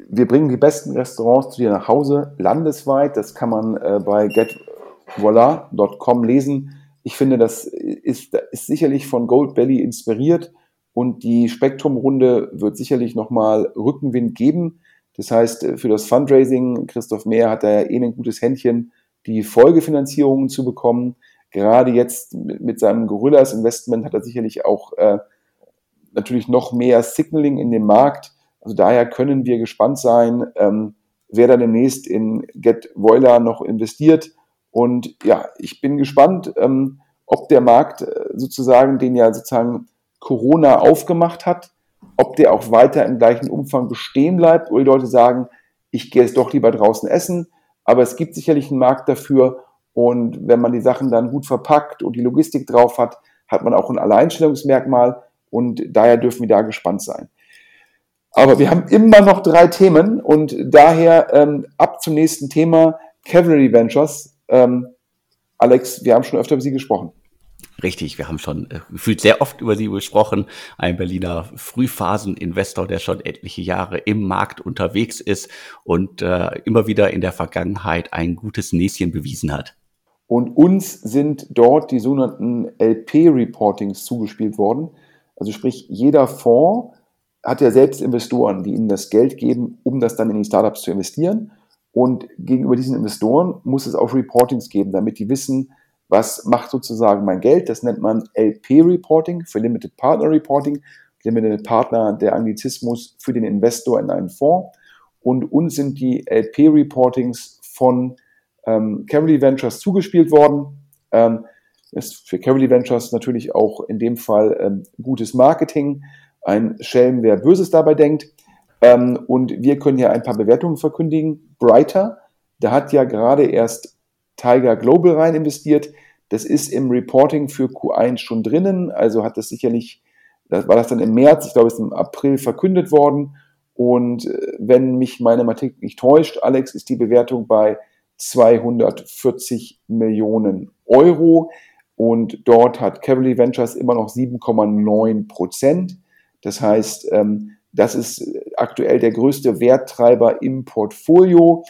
wir bringen die besten Restaurants zu dir nach Hause, landesweit. Das kann man äh, bei getvoila.com lesen. Ich finde, das ist, ist sicherlich von Gold Belly inspiriert. Und die Spektrum-Runde wird sicherlich nochmal Rückenwind geben. Das heißt, für das Fundraising, Christoph Mehr hat da ja eh ein gutes Händchen, die Folgefinanzierungen zu bekommen. Gerade jetzt mit seinem Gorillas Investment hat er sicherlich auch äh, natürlich noch mehr Signaling in dem Markt. Also daher können wir gespannt sein, ähm, wer da demnächst in Get Voiler noch investiert. Und ja, ich bin gespannt, ähm, ob der Markt äh, sozusagen, den ja sozusagen Corona aufgemacht hat, ob der auch weiter im gleichen Umfang bestehen bleibt oder die Leute sagen, ich gehe jetzt doch lieber draußen essen. Aber es gibt sicherlich einen Markt dafür. Und wenn man die Sachen dann gut verpackt und die Logistik drauf hat, hat man auch ein Alleinstellungsmerkmal. Und daher dürfen wir da gespannt sein. Aber wir haben immer noch drei Themen und daher ähm, ab zum nächsten Thema Cavalry Ventures. Ähm, Alex, wir haben schon öfter über Sie gesprochen. Richtig, wir haben schon äh, gefühlt sehr oft über sie gesprochen. Ein Berliner Frühphaseninvestor, der schon etliche Jahre im Markt unterwegs ist und äh, immer wieder in der Vergangenheit ein gutes Näschen bewiesen hat. Und uns sind dort die sogenannten LP-Reportings zugespielt worden. Also sprich, jeder Fonds hat ja selbst Investoren, die ihnen das Geld geben, um das dann in die Startups zu investieren. Und gegenüber diesen Investoren muss es auch Reportings geben, damit die wissen, was macht sozusagen mein Geld? Das nennt man LP-Reporting für Limited Partner Reporting. Limited Partner, der Anglizismus für den Investor in einen Fonds. Und uns sind die LP-Reportings von ähm, Cavalry Ventures zugespielt worden. Ähm, ist für Cavalry Ventures natürlich auch in dem Fall ähm, gutes Marketing. Ein Schelm, wer Böses dabei denkt. Ähm, und wir können hier ein paar Bewertungen verkündigen. Brighter, der hat ja gerade erst Tiger Global rein investiert. Das ist im Reporting für Q1 schon drinnen, also hat das sicherlich, das war das dann im März, ich glaube, es ist im April verkündet worden. Und äh, wenn mich meine Mathematik nicht täuscht, Alex, ist die Bewertung bei 240 Millionen Euro. Und dort hat Cavalry Ventures immer noch 7,9 Prozent. Das heißt, ähm, das ist aktuell der größte Werttreiber im Portfolio.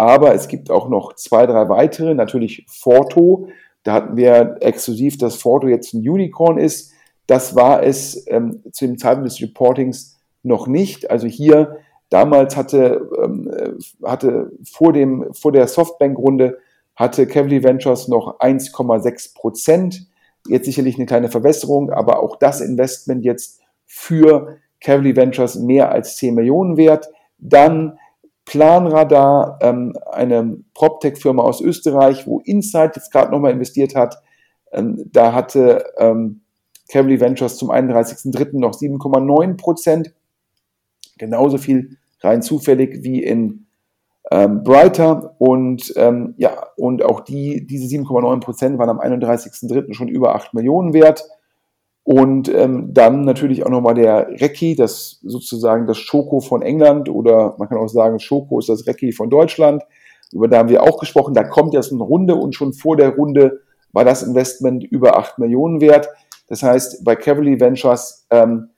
Aber es gibt auch noch zwei, drei weitere, natürlich Forto. Da hatten wir exklusiv, dass Forto jetzt ein Unicorn ist. Das war es ähm, zu dem Zeitpunkt des Reportings noch nicht. Also hier damals hatte, ähm, hatte vor, dem, vor der Softbank-Runde hatte Cavalry Ventures noch 1,6 Prozent. Jetzt sicherlich eine kleine Verbesserung, aber auch das Investment jetzt für Cavalry Ventures mehr als 10 Millionen wert. Dann Planradar, ähm, eine PropTech-Firma aus Österreich, wo Insight jetzt gerade nochmal investiert hat. Ähm, da hatte ähm, Cavalry Ventures zum 31.03. noch 7,9 Prozent. Genauso viel rein zufällig wie in ähm, Brighter. Und ähm, ja, und auch die, diese 7,9 Prozent waren am 31.03. schon über 8 Millionen wert. Und ähm, dann natürlich auch nochmal der Recki, das sozusagen das Schoko von England oder man kann auch sagen, Schoko ist das Recki von Deutschland. Über da haben wir auch gesprochen. Da kommt jetzt eine Runde und schon vor der Runde war das Investment über 8 Millionen wert. Das heißt, bei Cavalry Ventures, ähm,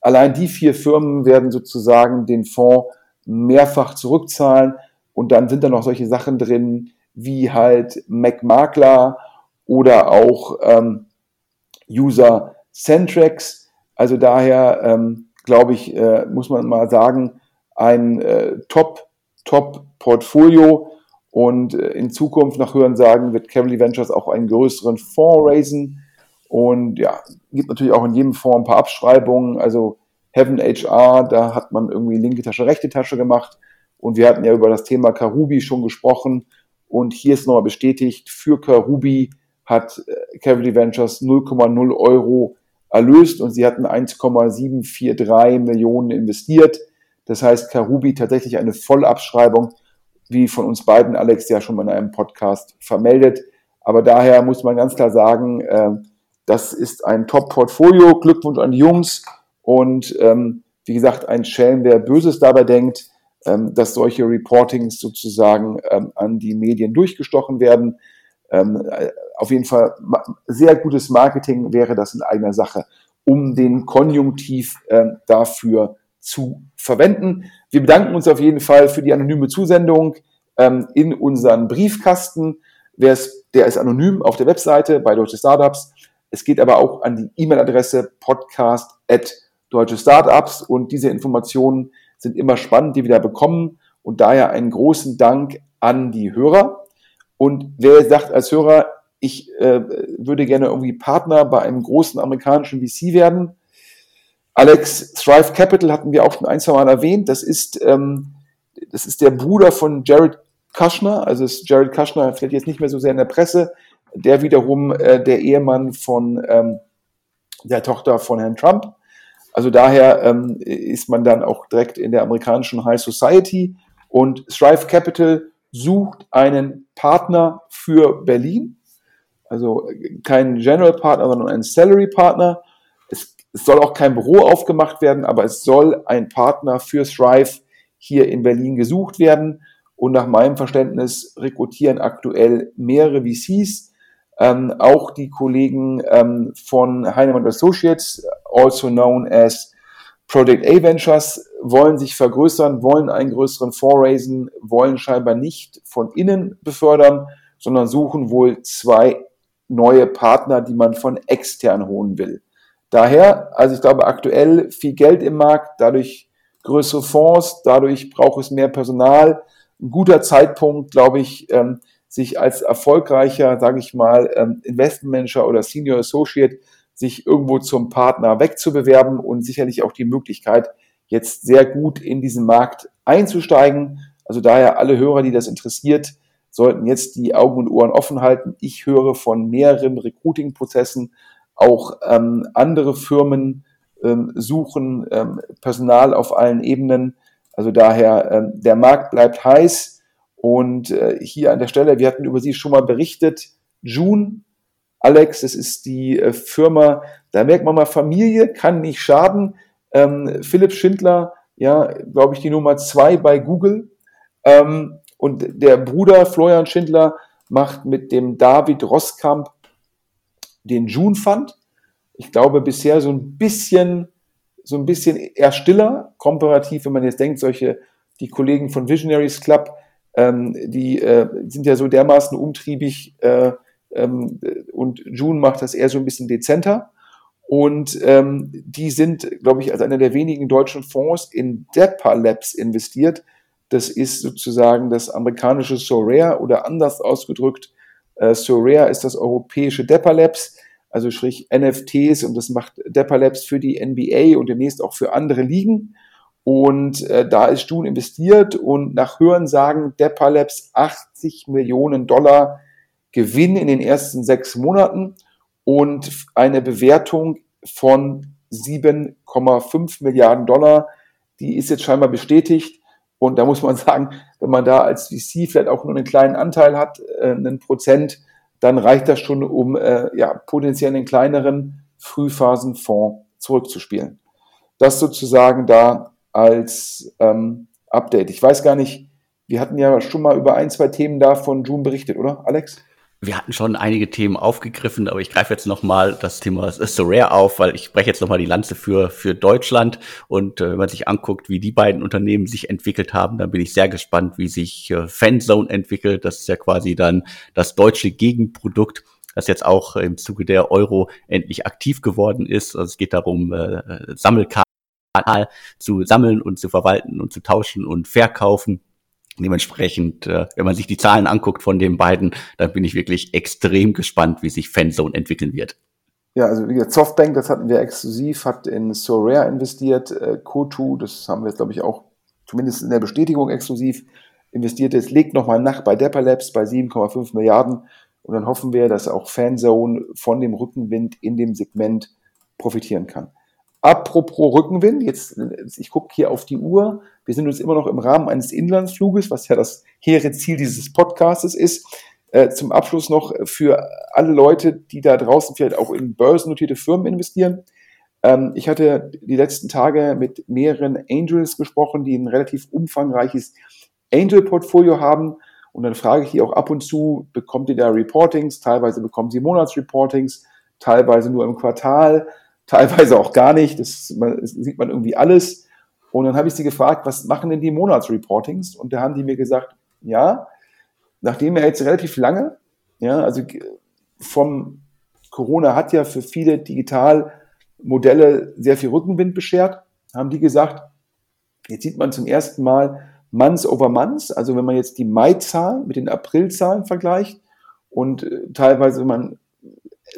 allein die vier Firmen werden sozusagen den Fonds mehrfach zurückzahlen. Und dann sind da noch solche Sachen drin, wie halt McMakler oder auch ähm, User Centrex. Also daher ähm, glaube ich, äh, muss man mal sagen, ein äh, Top, Top Portfolio. Und äh, in Zukunft nach Hören sagen wird Cavalry Ventures auch einen größeren Fonds raisen. Und ja, gibt natürlich auch in jedem Fonds ein paar Abschreibungen. Also Heaven HR, da hat man irgendwie linke Tasche, rechte Tasche gemacht. Und wir hatten ja über das Thema Karubi schon gesprochen. Und hier ist nochmal bestätigt, für Karubi hat äh, Cavalry Ventures 0,0 Euro erlöst und sie hatten 1,743 Millionen investiert. Das heißt, Karubi tatsächlich eine Vollabschreibung, wie von uns beiden, Alex, ja schon mal in einem Podcast vermeldet. Aber daher muss man ganz klar sagen, äh, das ist ein Top-Portfolio. Glückwunsch an die Jungs. Und ähm, wie gesagt, ein Schelm, wer Böses dabei denkt, ähm, dass solche Reportings sozusagen ähm, an die Medien durchgestochen werden. Ähm, äh, auf jeden Fall sehr gutes Marketing wäre das in eigener Sache, um den Konjunktiv äh, dafür zu verwenden. Wir bedanken uns auf jeden Fall für die anonyme Zusendung ähm, in unseren Briefkasten. Ist, der ist anonym auf der Webseite bei Deutsche Startups. Es geht aber auch an die E-Mail-Adresse podcast at Deutsche Startups und diese Informationen sind immer spannend, die wir da bekommen und daher einen großen Dank an die Hörer. Und wer sagt als Hörer, ich äh, würde gerne irgendwie Partner bei einem großen amerikanischen VC werden. Alex Thrive Capital hatten wir auch schon ein, zwei Mal erwähnt. Das ist, ähm, das ist der Bruder von Jared Kushner. Also ist Jared Kushner vielleicht jetzt nicht mehr so sehr in der Presse. Der wiederum äh, der Ehemann von ähm, der Tochter von Herrn Trump. Also daher ähm, ist man dann auch direkt in der amerikanischen High Society und Thrive Capital sucht einen Partner für Berlin. Also kein General Partner, sondern ein Salary Partner. Es, es soll auch kein Büro aufgemacht werden, aber es soll ein Partner für Thrive hier in Berlin gesucht werden. Und nach meinem Verständnis rekrutieren aktuell mehrere VCs ähm, auch die Kollegen ähm, von Heinemann Associates, also known as Project A Ventures, wollen sich vergrößern, wollen einen größeren Fonds raisen, wollen scheinbar nicht von innen befördern, sondern suchen wohl zwei neue Partner, die man von extern holen will. Daher, also ich glaube aktuell viel Geld im Markt, dadurch größere Fonds, dadurch braucht es mehr Personal. Ein guter Zeitpunkt, glaube ich, ähm, sich als erfolgreicher, sage ich mal, ähm, Investmentmanager oder Senior Associate sich irgendwo zum Partner wegzubewerben und sicherlich auch die Möglichkeit, jetzt sehr gut in diesen Markt einzusteigen. Also daher alle Hörer, die das interessiert, sollten jetzt die Augen und Ohren offen halten. Ich höre von mehreren Recruiting-Prozessen, auch ähm, andere Firmen ähm, suchen ähm, Personal auf allen Ebenen. Also daher, ähm, der Markt bleibt heiß. Und äh, hier an der Stelle, wir hatten über sie schon mal berichtet, June, Alex, das ist die äh, Firma, da merkt man mal, Familie kann nicht schaden. Ähm, Philipp Schindler, ja, glaube ich, die Nummer zwei bei Google. Ähm, und der Bruder Florian Schindler macht mit dem David Rosskamp den June Fund. Ich glaube bisher so ein bisschen, so ein bisschen eher stiller, komparativ, wenn man jetzt denkt, solche, die Kollegen von Visionaries Club, ähm, die äh, sind ja so dermaßen umtriebig äh, ähm, und June macht das eher so ein bisschen dezenter. Und ähm, die sind, glaube ich, als einer der wenigen deutschen Fonds in Depa Labs investiert. Das ist sozusagen das amerikanische Sorare oder anders ausgedrückt, äh, Sorare ist das europäische Depa Labs, also sprich NFTs und das macht Depa Labs für die NBA und demnächst auch für andere Ligen. Und äh, da ist Stuhn investiert und nach Hörensagen Depper Labs 80 Millionen Dollar Gewinn in den ersten sechs Monaten und eine Bewertung von 7,5 Milliarden Dollar. Die ist jetzt scheinbar bestätigt. Und da muss man sagen, wenn man da als VC vielleicht auch nur einen kleinen Anteil hat, äh, einen Prozent, dann reicht das schon, um äh, ja, potenziell einen kleineren Frühphasenfonds zurückzuspielen. Das sozusagen da als ähm, Update. Ich weiß gar nicht, wir hatten ja schon mal über ein, zwei Themen da von June berichtet, oder, Alex? Wir hatten schon einige Themen aufgegriffen, aber ich greife jetzt nochmal das Thema so rare auf, weil ich breche jetzt nochmal die Lanze für, für Deutschland. Und äh, wenn man sich anguckt, wie die beiden Unternehmen sich entwickelt haben, dann bin ich sehr gespannt, wie sich äh, Fanzone entwickelt. Das ist ja quasi dann das deutsche Gegenprodukt das jetzt auch im Zuge der Euro endlich aktiv geworden ist. Also es geht darum, äh, Sammelkarten zu sammeln und zu verwalten und zu tauschen und verkaufen. Dementsprechend, äh, wenn man sich die Zahlen anguckt von den beiden, dann bin ich wirklich extrem gespannt, wie sich Fanzone entwickeln wird. Ja, also wie gesagt, Softbank, das hatten wir exklusiv, hat in Sorare investiert, äh, Kotu, das haben wir jetzt glaube ich auch zumindest in der Bestätigung exklusiv investiert. Jetzt legt nochmal nach bei Dapper Labs bei 7,5 Milliarden und dann hoffen wir, dass auch Fanzone von dem Rückenwind in dem Segment profitieren kann. Apropos Rückenwind, jetzt, ich gucke hier auf die Uhr. Wir sind uns immer noch im Rahmen eines Inlandsfluges, was ja das hehre Ziel dieses Podcastes ist. Äh, zum Abschluss noch für alle Leute, die da draußen vielleicht auch in börsennotierte Firmen investieren. Ähm, ich hatte die letzten Tage mit mehreren Angels gesprochen, die ein relativ umfangreiches Angel-Portfolio haben. Und dann frage ich die auch ab und zu, bekommt ihr da Reportings? Teilweise bekommen sie Monatsreportings, teilweise nur im Quartal teilweise auch gar nicht. Das, das sieht man irgendwie alles. Und dann habe ich sie gefragt, was machen denn die Monatsreportings? Und da haben die mir gesagt, ja, nachdem er jetzt relativ lange, ja, also vom Corona hat ja für viele Digitalmodelle sehr viel Rückenwind beschert, haben die gesagt, jetzt sieht man zum ersten Mal Months over Months, also wenn man jetzt die Mai-Zahlen mit den April-Zahlen vergleicht und äh, teilweise, wenn man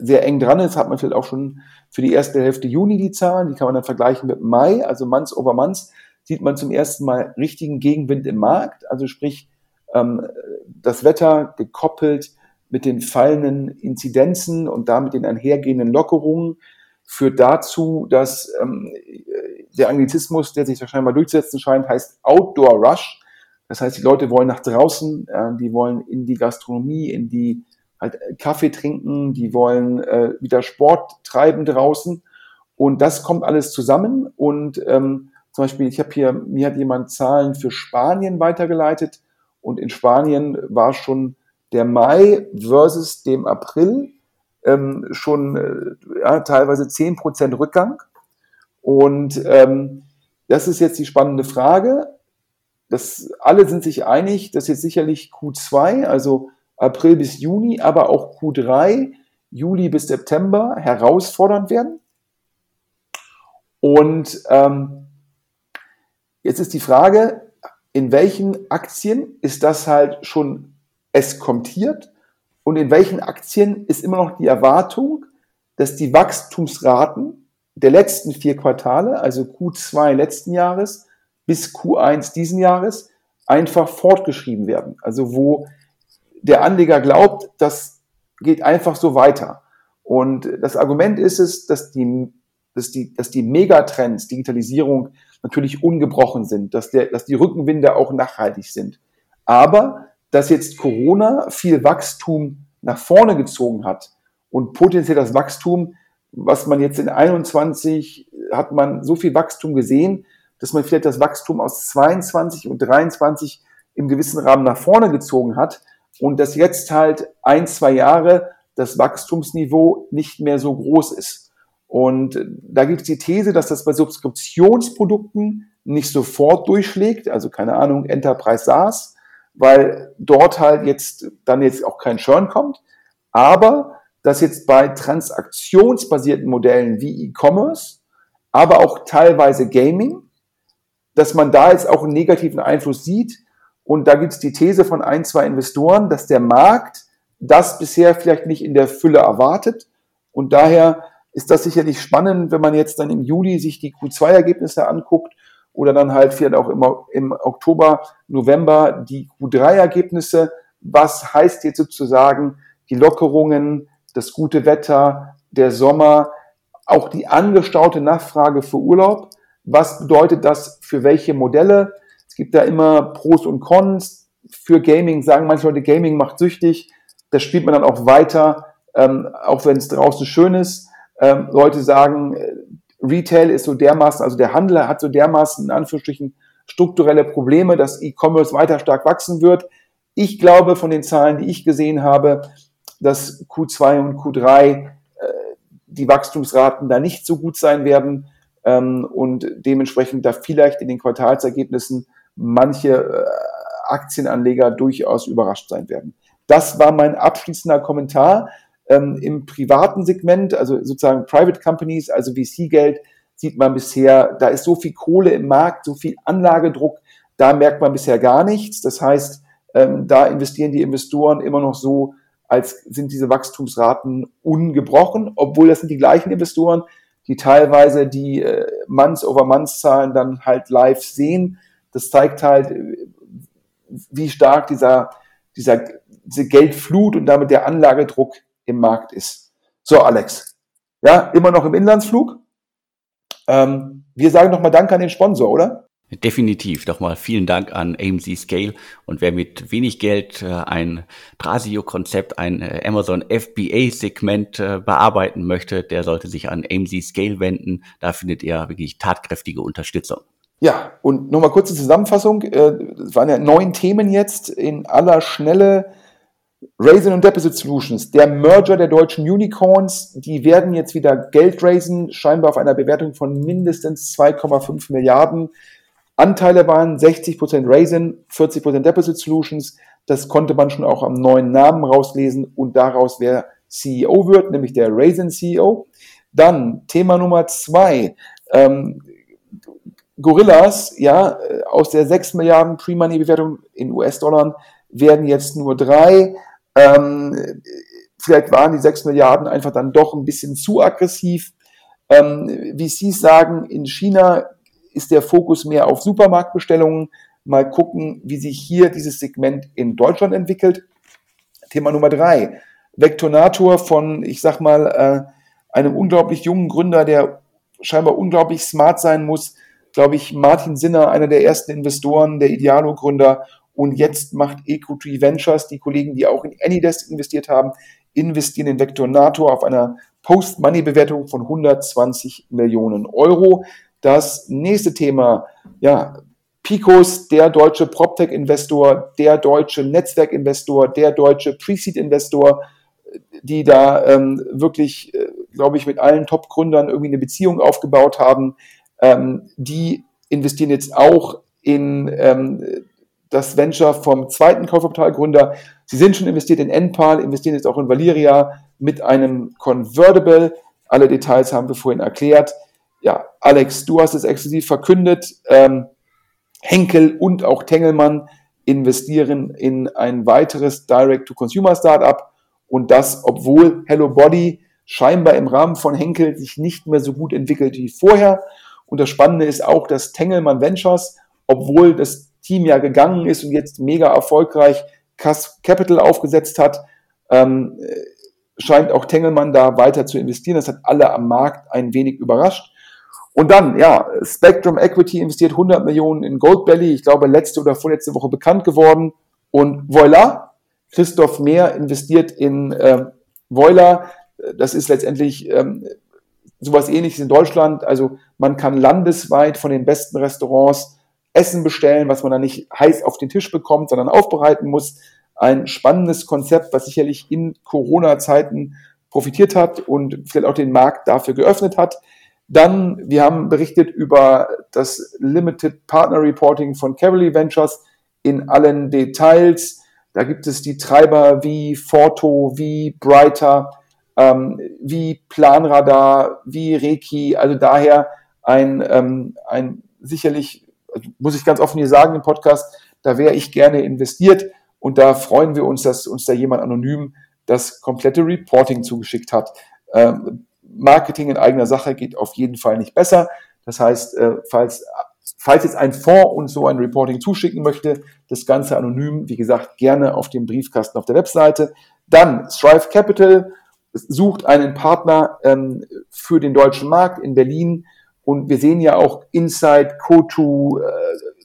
sehr eng dran ist, hat man vielleicht auch schon für die erste Hälfte Juni die Zahlen, die kann man dann vergleichen mit Mai, also Months over Months, sieht man zum ersten Mal richtigen Gegenwind im Markt, also sprich ähm, das Wetter gekoppelt mit den fallenden Inzidenzen und damit den einhergehenden Lockerungen führt dazu, dass ähm, der Anglizismus, der sich wahrscheinlich mal durchzusetzen scheint, heißt Outdoor Rush. Das heißt, die Leute wollen nach draußen, äh, die wollen in die Gastronomie, in die halt äh, Kaffee trinken, die wollen äh, wieder Sport treiben draußen. Und das kommt alles zusammen. Und ähm, zum Beispiel, ich habe hier, mir hat jemand Zahlen für Spanien weitergeleitet. Und in Spanien war schon der Mai versus dem April ähm, schon äh, ja, teilweise zehn Prozent Rückgang. Und ähm, das ist jetzt die spannende Frage. Das, alle sind sich einig, dass jetzt sicherlich Q2, also April bis Juni, aber auch Q3, Juli bis September herausfordernd werden. Und ähm, jetzt ist die Frage, in welchen Aktien ist das halt schon eskontiert und in welchen Aktien ist immer noch die Erwartung, dass die Wachstumsraten der letzten vier Quartale, also Q2 letzten Jahres bis Q1 diesen Jahres, einfach fortgeschrieben werden. Also wo der Anleger glaubt, das geht einfach so weiter. Und das Argument ist es, dass die, dass die, dass die Megatrends, Digitalisierung, natürlich ungebrochen sind, dass, der, dass die Rückenwinde auch nachhaltig sind. Aber dass jetzt Corona viel Wachstum nach vorne gezogen hat und potenziell das Wachstum, was man jetzt in 21 hat man so viel Wachstum gesehen, dass man vielleicht das Wachstum aus 22 und 23 im gewissen Rahmen nach vorne gezogen hat, und dass jetzt halt ein, zwei Jahre das Wachstumsniveau nicht mehr so groß ist. Und da gibt es die These, dass das bei Subskriptionsprodukten nicht sofort durchschlägt, also keine Ahnung, Enterprise SaaS, weil dort halt jetzt dann jetzt auch kein Churn kommt, aber dass jetzt bei transaktionsbasierten Modellen wie E-Commerce, aber auch teilweise Gaming, dass man da jetzt auch einen negativen Einfluss sieht, und da gibt es die These von ein, zwei Investoren, dass der Markt das bisher vielleicht nicht in der Fülle erwartet. Und daher ist das sicherlich spannend, wenn man jetzt dann im Juli sich die Q2-Ergebnisse anguckt oder dann halt vielleicht auch im, im Oktober, November die Q3-Ergebnisse. Was heißt jetzt sozusagen die Lockerungen, das gute Wetter, der Sommer, auch die angestaute Nachfrage für Urlaub? Was bedeutet das für welche Modelle? Gibt da immer Pros und Cons. Für Gaming sagen manche Leute, Gaming macht süchtig. Das spielt man dann auch weiter, ähm, auch wenn es draußen schön ist. Ähm, Leute sagen, äh, Retail ist so dermaßen, also der Handel hat so dermaßen in Anführungsstrichen strukturelle Probleme, dass E-Commerce weiter stark wachsen wird. Ich glaube von den Zahlen, die ich gesehen habe, dass Q2 und Q3 äh, die Wachstumsraten da nicht so gut sein werden ähm, und dementsprechend da vielleicht in den Quartalsergebnissen manche äh, Aktienanleger durchaus überrascht sein werden. Das war mein abschließender Kommentar. Ähm, Im privaten Segment, also sozusagen Private Companies, also VC-Geld, sieht man bisher, da ist so viel Kohle im Markt, so viel Anlagedruck, da merkt man bisher gar nichts. Das heißt, ähm, da investieren die Investoren immer noch so, als sind diese Wachstumsraten ungebrochen, obwohl das sind die gleichen Investoren, die teilweise die äh, Months-over-Months-Zahlen dann halt live sehen. Das zeigt halt, äh, wie stark dieser, dieser, diese Geldflut und damit der Anlagedruck im Markt ist. So, Alex. Ja, immer noch im Inlandsflug. Ähm, wir sagen nochmal Danke an den Sponsor, oder? Definitiv. Nochmal vielen Dank an AMC Scale. Und wer mit wenig Geld äh, ein Trasio-Konzept, ein äh, Amazon FBA-Segment bearbeiten möchte, der sollte sich an AMC Scale wenden. Da findet ihr wirklich tatkräftige Unterstützung. Ja, und nochmal kurze Zusammenfassung. Es waren ja neun Themen jetzt in aller Schnelle. Raisin und Deposit Solutions, der Merger der deutschen Unicorns, die werden jetzt wieder Geld raisen, scheinbar auf einer Bewertung von mindestens 2,5 Milliarden. Anteile waren 60% Raisin, 40% Deposit Solutions. Das konnte man schon auch am neuen Namen rauslesen und daraus wer CEO wird, nämlich der Raisin CEO. Dann Thema Nummer zwei. Ähm, Gorillas, ja, aus der 6 Milliarden Pre-Money-Bewertung in US-Dollar werden jetzt nur drei. Ähm, vielleicht waren die 6 Milliarden einfach dann doch ein bisschen zu aggressiv. Ähm, wie Sie sagen, in China ist der Fokus mehr auf Supermarktbestellungen. Mal gucken, wie sich hier dieses Segment in Deutschland entwickelt. Thema Nummer drei. Vectonator von, ich sag mal, äh, einem unglaublich jungen Gründer, der scheinbar unglaublich smart sein muss. Glaube ich, Martin Sinner, einer der ersten Investoren, der Idealo-Gründer. Und jetzt macht Equity Ventures, die Kollegen, die auch in Anydesk investiert haben, investieren in Vectonator auf einer Post-Money-Bewertung von 120 Millionen Euro. Das nächste Thema, ja, Picos, der deutsche PropTech-Investor, der deutsche Netzwerkinvestor, der deutsche Pre-Seed-Investor, die da ähm, wirklich, äh, glaube ich, mit allen Top-Gründern irgendwie eine Beziehung aufgebaut haben. Ähm, die investieren jetzt auch in ähm, das Venture vom zweiten Kaufkapitalgründer. Sie sind schon investiert in Enpal, investieren jetzt auch in Valeria mit einem Convertible. Alle Details haben wir vorhin erklärt ja, Alex, du hast es exklusiv verkündet. Ähm, Henkel und auch Tengelmann investieren in ein weiteres Direct-to-Consumer-Startup und das, obwohl Hello Body scheinbar im Rahmen von Henkel sich nicht mehr so gut entwickelt wie vorher. Und das Spannende ist auch, dass Tengelmann Ventures, obwohl das Team ja gegangen ist und jetzt mega erfolgreich Capital aufgesetzt hat, ähm, scheint auch Tengelmann da weiter zu investieren. Das hat alle am Markt ein wenig überrascht. Und dann, ja, Spectrum Equity investiert 100 Millionen in Goldbelly, ich glaube letzte oder vorletzte Woche bekannt geworden. Und voilà, Christoph Mehr investiert in äh, Voila. Das ist letztendlich ähm, sowas ähnliches in Deutschland. Also man kann landesweit von den besten Restaurants Essen bestellen, was man dann nicht heiß auf den Tisch bekommt, sondern aufbereiten muss. Ein spannendes Konzept, was sicherlich in Corona-Zeiten profitiert hat und vielleicht auch den Markt dafür geöffnet hat. Dann, wir haben berichtet über das Limited Partner Reporting von Cavalry Ventures in allen Details. Da gibt es die Treiber wie Forto, wie Brighter, ähm, wie Planradar, wie Reiki. Also daher ein, ähm, ein sicherlich, also muss ich ganz offen hier sagen im Podcast, da wäre ich gerne investiert und da freuen wir uns, dass uns da jemand anonym das komplette Reporting zugeschickt hat. Ähm, Marketing in eigener Sache geht auf jeden Fall nicht besser. Das heißt, äh, falls, falls jetzt ein Fonds uns so ein Reporting zuschicken möchte, das Ganze anonym, wie gesagt, gerne auf dem Briefkasten auf der Webseite. Dann Strive Capital sucht einen Partner ähm, für den deutschen Markt in Berlin. Und wir sehen ja auch Inside, Kotu, äh,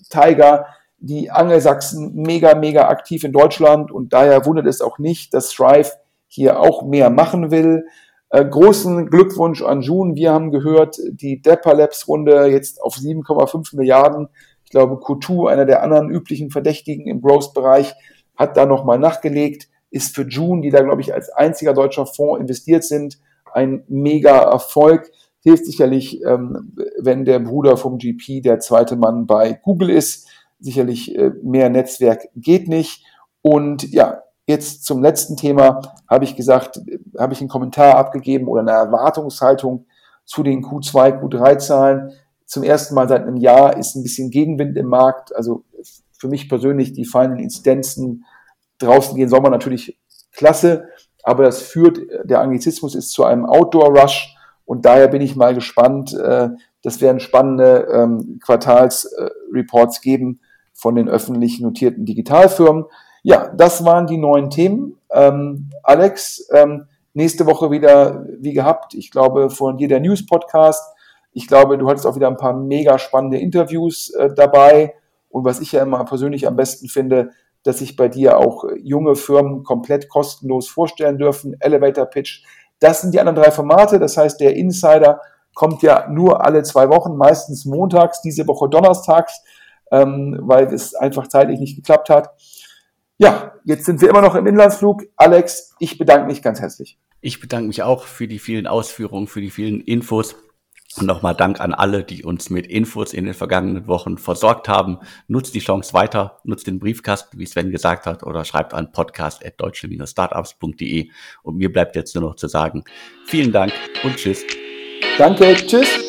Tiger, die Angelsachsen mega, mega aktiv in Deutschland. Und daher wundert es auch nicht, dass Strive hier auch mehr machen will. Äh, großen Glückwunsch an June. Wir haben gehört, die Depper Labs Runde jetzt auf 7,5 Milliarden. Ich glaube, Q2, einer der anderen üblichen Verdächtigen im Growth-Bereich, hat da nochmal nachgelegt. Ist für June, die da, glaube ich, als einziger deutscher Fonds investiert sind, ein mega Erfolg. Hilft sicherlich, ähm, wenn der Bruder vom GP der zweite Mann bei Google ist. Sicherlich äh, mehr Netzwerk geht nicht. Und ja, jetzt zum letzten Thema habe ich gesagt, habe ich einen Kommentar abgegeben oder eine Erwartungshaltung zu den Q2, Q3-Zahlen. Zum ersten Mal seit einem Jahr ist ein bisschen Gegenwind im Markt. Also für mich persönlich die fallenden Inzidenzen draußen gehen soll man natürlich klasse, aber das führt, der Anglizismus ist zu einem Outdoor-Rush und daher bin ich mal gespannt. Äh, das werden spannende ähm, Quartalsreports geben von den öffentlich notierten Digitalfirmen. Ja, das waren die neuen Themen. Ähm, Alex, ähm, nächste Woche wieder wie gehabt. Ich glaube, von dir der News-Podcast. Ich glaube, du hattest auch wieder ein paar mega spannende Interviews äh, dabei. Und was ich ja immer persönlich am besten finde, dass sich bei dir auch junge Firmen komplett kostenlos vorstellen dürfen. Elevator Pitch. Das sind die anderen drei Formate. Das heißt, der Insider kommt ja nur alle zwei Wochen, meistens montags, diese Woche donnerstags, ähm, weil es einfach zeitlich nicht geklappt hat. Ja, jetzt sind wir immer noch im Inlandsflug. Alex, ich bedanke mich ganz herzlich. Ich bedanke mich auch für die vielen Ausführungen, für die vielen Infos. Und nochmal Dank an alle, die uns mit Infos in den vergangenen Wochen versorgt haben. Nutzt die Chance weiter, nutzt den Briefkasten, wie Sven gesagt hat, oder schreibt an podcast.deutsche-startups.de. Und mir bleibt jetzt nur noch zu sagen, vielen Dank und tschüss. Danke, tschüss.